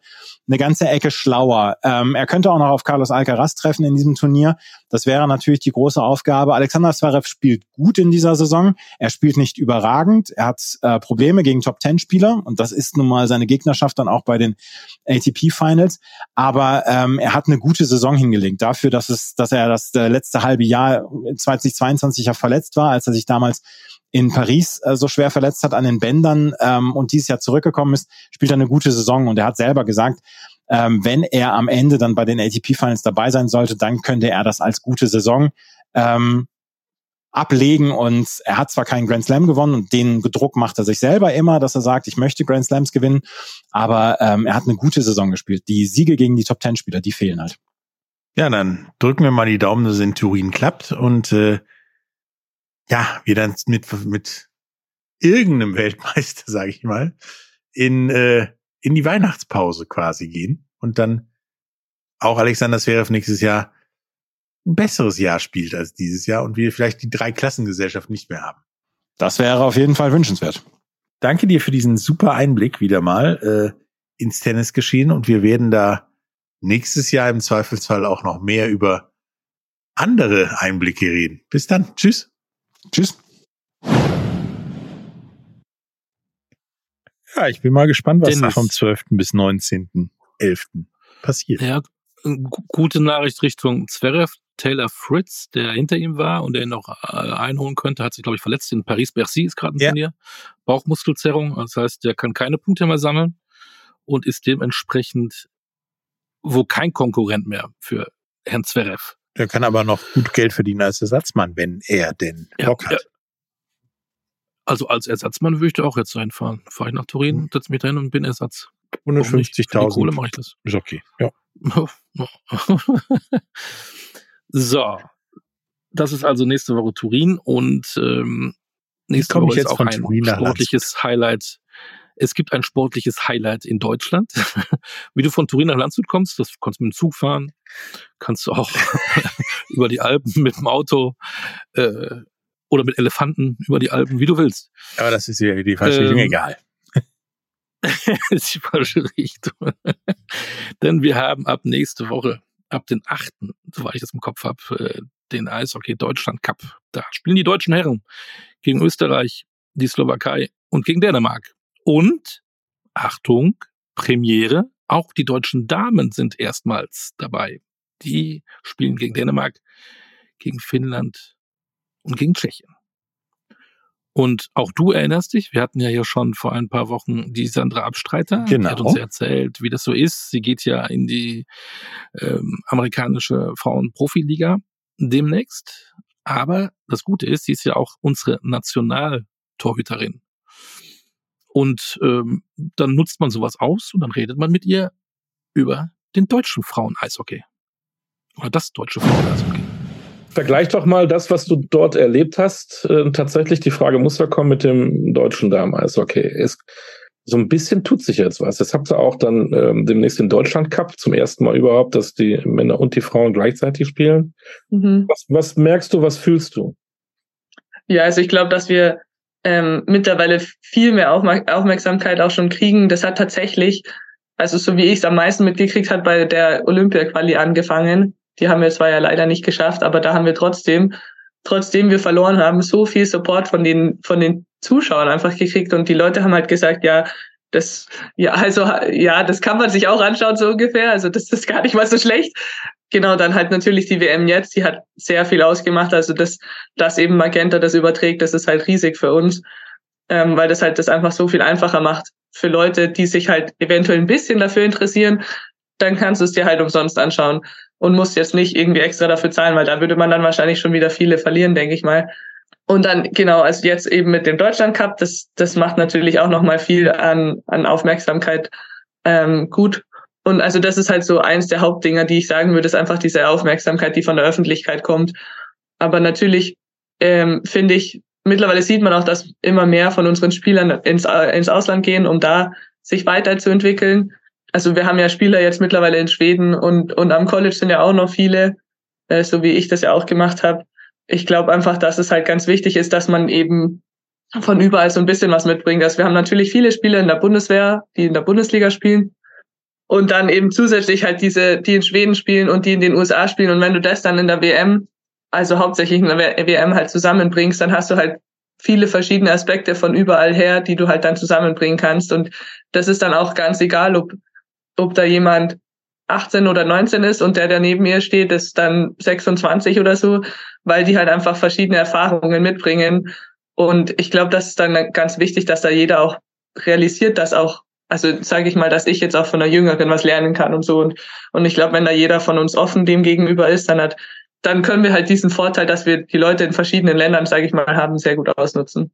eine ganze Ecke schlauer. Ähm, er könnte auch noch auf Carlos Alcaraz treffen in diesem Turnier. Das wäre natürlich die große Aufgabe. Alexander Zverev spielt gut in dieser Saison. Er spielt nicht überragend. Er hat äh, Probleme gegen Top-10-Spieler. Und das ist nun mal seine Gegnerschaft dann auch bei den ATP-Finals. Aber ähm, er hat eine gute Saison hingelegt. Dafür, dass, es, dass er das äh, letzte halbe Jahr 2022 ja verletzt war, als er sich damals in Paris äh, so schwer verletzt hat an den Bändern ähm, und dieses Jahr zurückgekommen ist, spielt er eine gute Saison. Und er hat selber gesagt, ähm, wenn er am Ende dann bei den ATP-Finals dabei sein sollte, dann könnte er das als gute Saison ähm, ablegen und er hat zwar keinen Grand Slam gewonnen und den Druck macht er sich selber immer, dass er sagt, ich möchte Grand Slams gewinnen, aber ähm, er hat eine gute Saison gespielt. Die Siege gegen die Top Ten Spieler, die fehlen halt. Ja, dann drücken wir mal die Daumen, dass es in Turin klappt und äh, ja, wir dann mit, mit irgendeinem Weltmeister, [LAUGHS] sage ich mal, in, äh, in die Weihnachtspause quasi gehen und dann auch Alexander Zverev nächstes Jahr ein besseres Jahr spielt als dieses Jahr und wir vielleicht die drei Klassengesellschaft nicht mehr haben. Das wäre auf jeden Fall wünschenswert. Danke dir für diesen super Einblick wieder mal äh, ins Tennisgeschehen und wir werden da nächstes Jahr im Zweifelsfall auch noch mehr über andere Einblicke reden. Bis dann. Tschüss. Tschüss. Ja, ich bin mal gespannt, was Dennis. vom 12. bis 19.11. passiert. Ja, gute Nachricht Richtung Zverev. Taylor Fritz, der hinter ihm war und der ihn noch äh, einholen könnte, hat sich, glaube ich, verletzt. In Paris-Bercy ist gerade ein ja. Turnier. Bauchmuskelzerrung. Das heißt, der kann keine Punkte mehr sammeln und ist dementsprechend wo kein Konkurrent mehr für Herrn Zverev. Er kann aber noch gut Geld verdienen als Ersatzmann, wenn er denn Bock ja, hat. Also als Ersatzmann würde ich da auch jetzt reinfahren. Fahre ich nach Turin, hm. setze mich dahin und bin Ersatz. 150.000. Kohle mache ich das. Ist okay, ja. [LAUGHS] so. Das ist also nächste Woche Turin und ähm, nächste Woche ist auch ein sportliches Highlight es gibt ein sportliches Highlight in Deutschland. [LAUGHS] Wie du von Turin nach Landshut kommst, das kannst du mit dem Zug fahren, kannst du auch [LAUGHS] über die Alpen mit dem Auto äh, oder mit Elefanten über die Alpen, wie du willst. Aber das ist ja die falsche Richtung, ähm, egal. [LAUGHS] ist die falsche Richtung. [LAUGHS] Denn wir haben ab nächste Woche, ab den 8., soweit ich das im Kopf habe, äh, den Eishockey Deutschland Cup. Da spielen die deutschen Herren gegen Österreich, die Slowakei und gegen Dänemark. Und, Achtung, Premiere, auch die deutschen Damen sind erstmals dabei. Die spielen gegen Dänemark, gegen Finnland und gegen Tschechien. Und auch du erinnerst dich, wir hatten ja hier schon vor ein paar Wochen die Sandra Abstreiter. Genau. Die hat uns erzählt, wie das so ist. Sie geht ja in die ähm, amerikanische Frauen-Profiliga demnächst. Aber das Gute ist, sie ist ja auch unsere Nationaltorhüterin. Und ähm, dann nutzt man sowas aus und dann redet man mit ihr über den deutschen Frauen-Eishockey. Oder das deutsche Frauen-Eishockey. Vergleich doch mal das, was du dort erlebt hast. Äh, tatsächlich, die Frage muss ja kommen mit dem deutschen Damen-Eishockey. Ist, so ein bisschen tut sich jetzt was. Jetzt habt ihr auch dann ähm, demnächst den Deutschland Cup zum ersten Mal überhaupt, dass die Männer und die Frauen gleichzeitig spielen. Mhm. Was, was merkst du, was fühlst du? Ja, also ich glaube, dass wir ähm, mittlerweile viel mehr Aufmerk Aufmerksamkeit auch schon kriegen. Das hat tatsächlich, also so wie ich es am meisten mitgekriegt hat, bei der Olympia-Quali angefangen. Die haben wir zwar ja leider nicht geschafft, aber da haben wir trotzdem, trotzdem wir verloren haben, so viel Support von den, von den Zuschauern einfach gekriegt und die Leute haben halt gesagt, ja, das, ja, also, ja, das kann man sich auch anschauen, so ungefähr. Also, das ist gar nicht mal so schlecht. Genau, dann halt natürlich die WM jetzt, die hat sehr viel ausgemacht. Also, das, dass eben Magenta das überträgt, das ist halt riesig für uns, ähm, weil das halt das einfach so viel einfacher macht für Leute, die sich halt eventuell ein bisschen dafür interessieren. Dann kannst du es dir halt umsonst anschauen und musst jetzt nicht irgendwie extra dafür zahlen, weil da würde man dann wahrscheinlich schon wieder viele verlieren, denke ich mal. Und dann, genau, also jetzt eben mit dem Deutschland Cup, das, das macht natürlich auch nochmal viel an, an Aufmerksamkeit ähm, gut. Und also das ist halt so eins der Hauptdinger, die ich sagen würde, ist einfach diese Aufmerksamkeit, die von der Öffentlichkeit kommt. Aber natürlich ähm, finde ich, mittlerweile sieht man auch, dass immer mehr von unseren Spielern ins, ins Ausland gehen, um da sich weiterzuentwickeln. Also wir haben ja Spieler jetzt mittlerweile in Schweden und, und am College sind ja auch noch viele, äh, so wie ich das ja auch gemacht habe. Ich glaube einfach, dass es halt ganz wichtig ist, dass man eben von überall so ein bisschen was mitbringt. Also wir haben natürlich viele Spieler in der Bundeswehr, die in der Bundesliga spielen. Und dann eben zusätzlich halt diese, die in Schweden spielen und die in den USA spielen. Und wenn du das dann in der WM, also hauptsächlich in der WM halt zusammenbringst, dann hast du halt viele verschiedene Aspekte von überall her, die du halt dann zusammenbringen kannst. Und das ist dann auch ganz egal, ob, ob da jemand 18 oder 19 ist und der, der neben mir steht, ist dann 26 oder so, weil die halt einfach verschiedene Erfahrungen mitbringen. Und ich glaube, das ist dann ganz wichtig, dass da jeder auch realisiert, dass auch, also sage ich mal, dass ich jetzt auch von der Jüngeren was lernen kann und so. Und, und ich glaube, wenn da jeder von uns offen dem gegenüber ist, dann hat, dann können wir halt diesen Vorteil, dass wir die Leute in verschiedenen Ländern, sage ich mal, haben, sehr gut ausnutzen.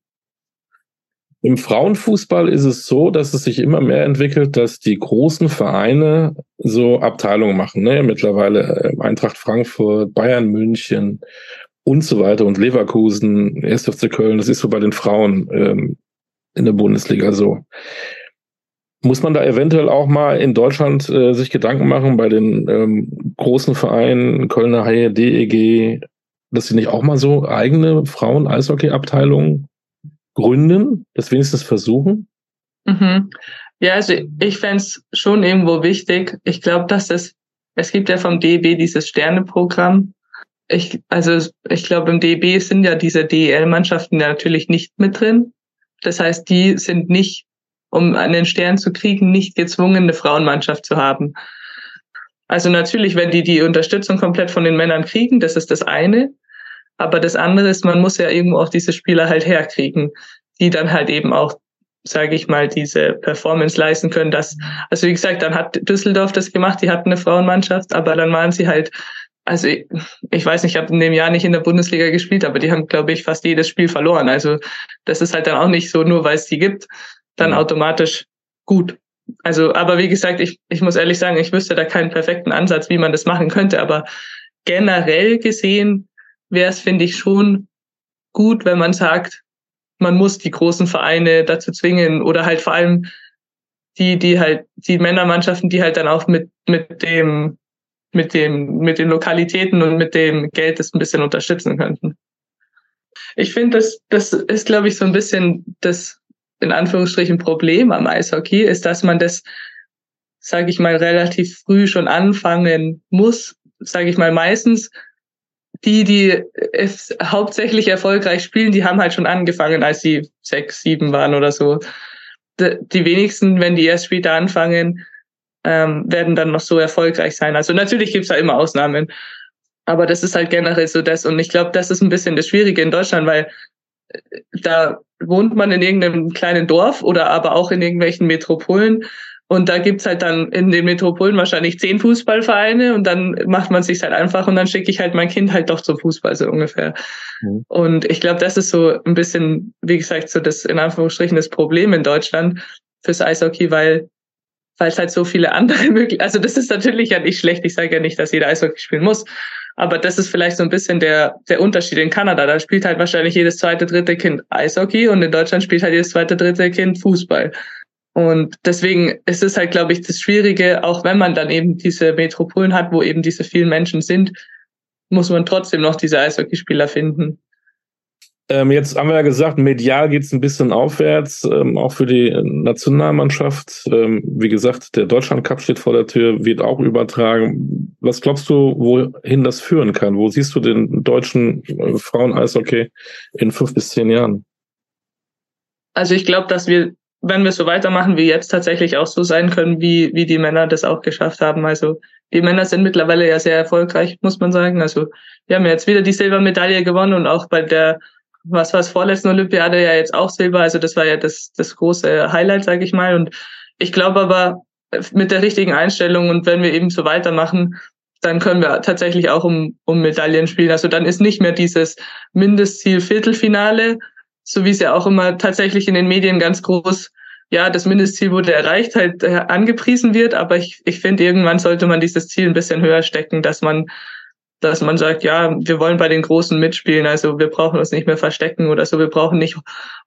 Im Frauenfußball ist es so, dass es sich immer mehr entwickelt, dass die großen Vereine so Abteilungen machen. Ne? Mittlerweile Eintracht Frankfurt, Bayern München und so weiter und Leverkusen, 1. FC Köln, das ist so bei den Frauen ähm, in der Bundesliga so. Muss man da eventuell auch mal in Deutschland äh, sich Gedanken machen bei den ähm, großen Vereinen, Kölner Haie, DEG, dass sie nicht auch mal so eigene Frauen-Eishockey-Abteilungen gründen, das wenigstens versuchen? Mhm. Ja, also ich fände schon irgendwo wichtig. Ich glaube, dass es, es gibt ja vom DEB dieses Sterneprogramm. Ich, also ich glaube, im DEB sind ja diese DEL-Mannschaften ja natürlich nicht mit drin. Das heißt, die sind nicht, um einen Stern zu kriegen, nicht gezwungen, eine Frauenmannschaft zu haben. Also natürlich, wenn die die Unterstützung komplett von den Männern kriegen, das ist das eine. Aber das andere ist, man muss ja irgendwo auch diese Spieler halt herkriegen, die dann halt eben auch, sage ich mal, diese Performance leisten können. Dass, also wie gesagt, dann hat Düsseldorf das gemacht, die hatten eine Frauenmannschaft, aber dann waren sie halt, also ich, ich weiß nicht, ich habe in dem Jahr nicht in der Bundesliga gespielt, aber die haben, glaube ich, fast jedes Spiel verloren. Also das ist halt dann auch nicht so, nur weil es die gibt, dann automatisch gut. Also, aber wie gesagt, ich, ich muss ehrlich sagen, ich wüsste da keinen perfekten Ansatz, wie man das machen könnte, aber generell gesehen wäre es, finde ich, schon gut, wenn man sagt, man muss die großen Vereine dazu zwingen oder halt vor allem die, die halt, die Männermannschaften, die halt dann auch mit, mit dem, mit dem, mit den Lokalitäten und mit dem Geld das ein bisschen unterstützen könnten. Ich finde, das, das ist, glaube ich, so ein bisschen das, in Anführungsstrichen, Problem am Eishockey, ist, dass man das, sage ich mal, relativ früh schon anfangen muss, sage ich mal, meistens die, die es hauptsächlich erfolgreich spielen, die haben halt schon angefangen, als sie sechs, sieben waren oder so. Die wenigsten, wenn die erst später anfangen, ähm, werden dann noch so erfolgreich sein. Also natürlich gibt's da immer Ausnahmen, aber das ist halt generell so das. Und ich glaube, das ist ein bisschen das Schwierige in Deutschland, weil da wohnt man in irgendeinem kleinen Dorf oder aber auch in irgendwelchen Metropolen. Und da gibt's halt dann in den Metropolen wahrscheinlich zehn Fußballvereine und dann macht man sich halt einfach und dann schicke ich halt mein Kind halt doch zum Fußball so ungefähr. Mhm. Und ich glaube, das ist so ein bisschen, wie gesagt, so das in Anführungsstrichen das Problem in Deutschland fürs Eishockey, weil weil es halt so viele andere [LAUGHS] Möglichkeiten, also das ist natürlich ja nicht schlecht, ich sage ja nicht, dass jeder Eishockey spielen muss, aber das ist vielleicht so ein bisschen der, der Unterschied in Kanada. Da spielt halt wahrscheinlich jedes zweite, dritte Kind Eishockey und in Deutschland spielt halt jedes zweite, dritte Kind Fußball. Und deswegen ist es halt, glaube ich, das Schwierige, auch wenn man dann eben diese Metropolen hat, wo eben diese vielen Menschen sind, muss man trotzdem noch diese Eishockeyspieler finden. Ähm, jetzt haben wir ja gesagt, medial geht es ein bisschen aufwärts, ähm, auch für die Nationalmannschaft. Ähm, wie gesagt, der Deutschland Cup steht vor der Tür, wird auch übertragen. Was glaubst du, wohin das führen kann? Wo siehst du den deutschen äh, Frauen-Eishockey in fünf bis zehn Jahren? Also ich glaube, dass wir, wenn wir so weitermachen wie jetzt, tatsächlich auch so sein können, wie, wie die Männer das auch geschafft haben. Also die Männer sind mittlerweile ja sehr erfolgreich, muss man sagen. Also wir haben jetzt wieder die Silbermedaille gewonnen und auch bei der was war es vorletzten Olympiade ja jetzt auch Silber, also das war ja das, das große Highlight, sage ich mal. Und ich glaube aber, mit der richtigen Einstellung und wenn wir eben so weitermachen, dann können wir tatsächlich auch um, um Medaillen spielen. Also dann ist nicht mehr dieses Mindestziel Viertelfinale, so wie es ja auch immer tatsächlich in den Medien ganz groß, ja, das Mindestziel wurde erreicht, halt äh, angepriesen wird. Aber ich, ich finde, irgendwann sollte man dieses Ziel ein bisschen höher stecken, dass man dass man sagt, ja, wir wollen bei den Großen mitspielen, also wir brauchen uns nicht mehr verstecken oder so, wir brauchen nicht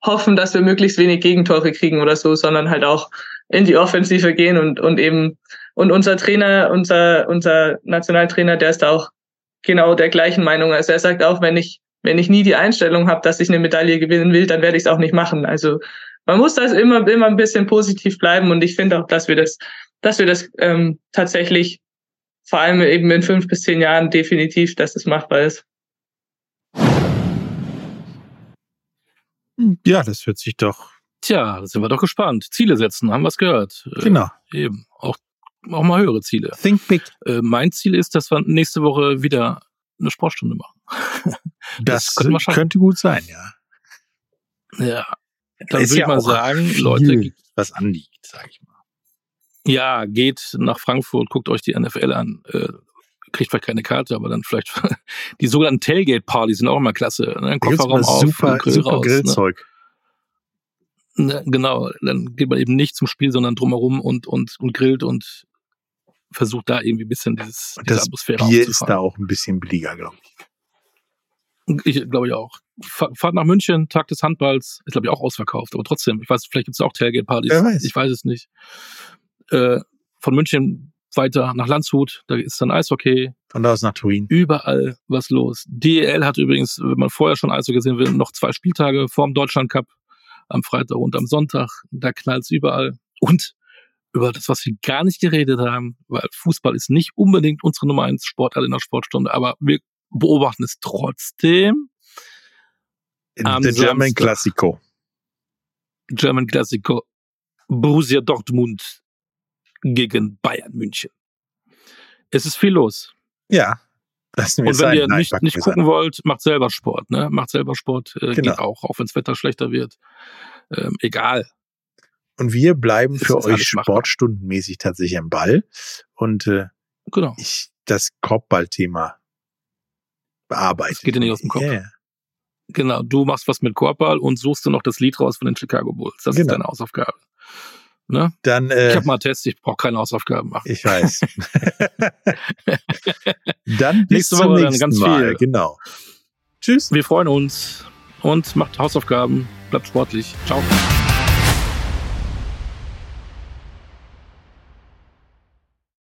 hoffen, dass wir möglichst wenig Gegentore kriegen oder so, sondern halt auch in die Offensive gehen und, und eben, und unser Trainer, unser, unser Nationaltrainer, der ist da auch genau der gleichen Meinung. Also er sagt auch, wenn ich, wenn ich nie die Einstellung habe, dass ich eine Medaille gewinnen will, dann werde ich es auch nicht machen. Also man muss das immer, immer ein bisschen positiv bleiben und ich finde auch, dass wir das, dass wir das ähm, tatsächlich vor allem eben in fünf bis zehn Jahren definitiv, dass es machbar ist. Ja, das hört sich doch. Tja, sind wir doch gespannt. Ziele setzen, haben wir es gehört. Äh, genau. Äh, eben. Auch, auch mal höhere Ziele. Think big. Äh, mein Ziel ist, dass wir nächste Woche wieder eine Sportstunde machen. Das, das könnte gut sein, ja. Ja. Dann würde ich mal sagen, Leute, was anliegt, sag ich mal. Ja, geht nach Frankfurt, guckt euch die NFL an. Äh, kriegt vielleicht keine Karte, aber dann vielleicht [LAUGHS] die sogenannten Tailgate-Partys sind auch immer klasse. Ne? Kofferraum auf, super, Grill super raus, ne? Grillzeug. Ne? Genau, dann geht man eben nicht zum Spiel, sondern drumherum und, und, und grillt und versucht da irgendwie ein bisschen dieses, diese das Atmosphäre Bier ist da auch ein bisschen billiger, glaube ich. Ich glaube ich auch. Fahrt nach München, Tag des Handballs, ist glaube ich auch ausverkauft, aber trotzdem, ich weiß, vielleicht gibt es auch Tailgate-Partys. Ich weiß es nicht äh, von München weiter nach Landshut, da ist dann Eishockey. Von da aus nach Turin. Überall was los. DEL hat übrigens, wenn man vorher schon Eishockey gesehen will, noch zwei Spieltage vorm Deutschland Cup am Freitag und am Sonntag. Da knallt's überall. Und über das, was wir gar nicht geredet haben, weil Fußball ist nicht unbedingt unsere Nummer eins Sportart in der Sportstunde, aber wir beobachten es trotzdem. Der German Classico. German Classico. Borussia Dortmund gegen Bayern München. Es ist viel los. Ja. Das und wenn sein. ihr Nein, nicht, nicht gucken sein. wollt, macht selber Sport. Ne? Macht selber Sport, äh, genau. geht auch, auch wenn das Wetter schlechter wird. Ähm, egal. Und wir bleiben für euch sportstundenmäßig tatsächlich am Ball. Und äh, genau. ich das Korbballthema bearbeite. Das geht dir nicht aus dem Kopf. Yeah. Genau, du machst was mit Korbball und suchst du noch das Lied raus von den Chicago Bulls. Das genau. ist deine Hausaufgabe. Ne? Dann, äh, ich habe mal einen Test, ich brauche keine Hausaufgaben machen. Ich weiß. [LAUGHS] dann bis nächste Woche dann ganz Mal. viel. Genau. Tschüss. Wir freuen uns und macht Hausaufgaben. Bleibt sportlich. Ciao.